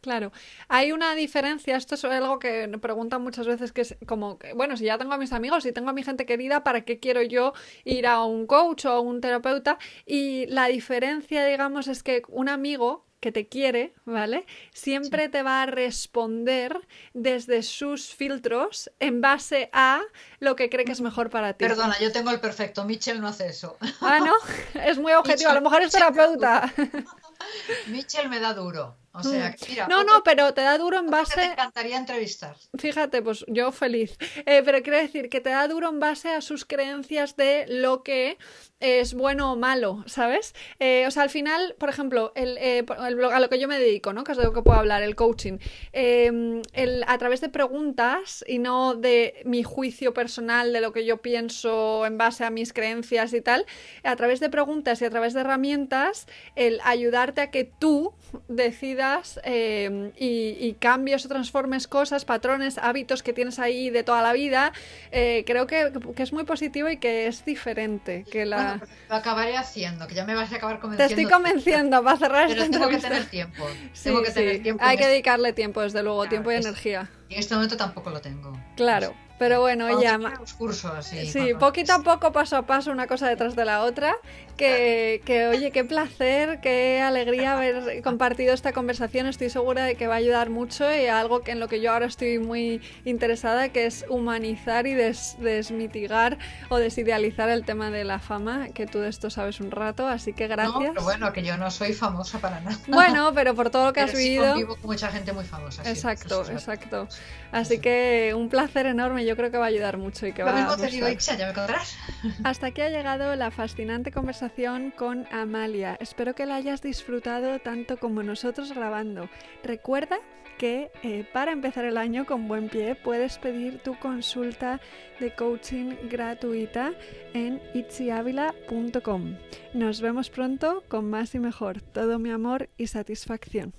Claro, hay una diferencia, esto es algo que me preguntan muchas veces, que es como, bueno, si ya tengo a mis amigos, si tengo a mi gente querida, ¿para qué quiero yo ir a un coach o a un terapeuta? Y la diferencia, digamos, es que un amigo que te quiere, ¿vale? Siempre te va a responder desde sus filtros en base a lo que cree que es mejor para ti. Perdona, yo tengo el perfecto. Mitchell no hace eso. Ah, ¿no? Es muy objetivo, a lo mejor es terapeuta. Mitchell me da duro. O sea, que mira, Mm. No, no, pero te da duro en base... te encantaría entrevistar. Fíjate, pues yo feliz. Eh, pero quiero decir que te da duro en base a sus creencias de lo que es bueno o malo, ¿sabes? Eh, o sea, al final, por ejemplo, el, eh, el blog- a lo que yo me dedico, ¿no? Que es de lo que puedo hablar, el coaching. eh, el- a través de preguntas y no de mi juicio personal, de lo que yo pienso en base a mis creencias y tal, a través de preguntas y a través de herramientas, el ayudarte a que tú decidas eh, y, y cambies o transformes cosas, patrones, hábitos que tienes ahí de toda la vida, eh, creo que, que es muy positivo y que es diferente que la... Bueno, pues lo acabaré haciendo, que ya me vas a acabar Te convenciendo. estoy convenciendo para cerrar Pero esta tengo que tener tiempo. Sí, tengo que tener tiempo. Hay que este- dedicarle tiempo, desde luego, Claro, tiempo y es- energía. y en este momento tampoco lo tengo. Claro, pero bueno, ya... los cursos, sí. Poquito a poco, paso a paso, una cosa detrás de la otra. Que, que, oye, qué placer, qué alegría haber compartido esta conversación. Estoy segura de que va a ayudar mucho y algo que en lo que yo ahora estoy muy interesada, que es humanizar y des- desmitigar o desidealizar el tema de la fama, que tú de esto sabes un rato, así que No, gracias. pero bueno, que yo no soy famosa para nada. Bueno, pero por todo lo que Pero has sí vivido. convivo con mucha gente muy famosa. sí, Exacto, verdad. exacto. Así que un placer enorme, yo creo que va a ayudar mucho y que Lo va a mismo te digo. Ixa, ya me contarás. Hasta aquí ha llegado la fascinante con Amalia. Espero que la hayas disfrutado tanto como nosotros grabando. Recuerda que eh, para empezar el año con buen pie puedes pedir tu consulta de coaching gratuita en itziavila.com. Nos vemos pronto con más y mejor. Todo mi amor y satisfacción.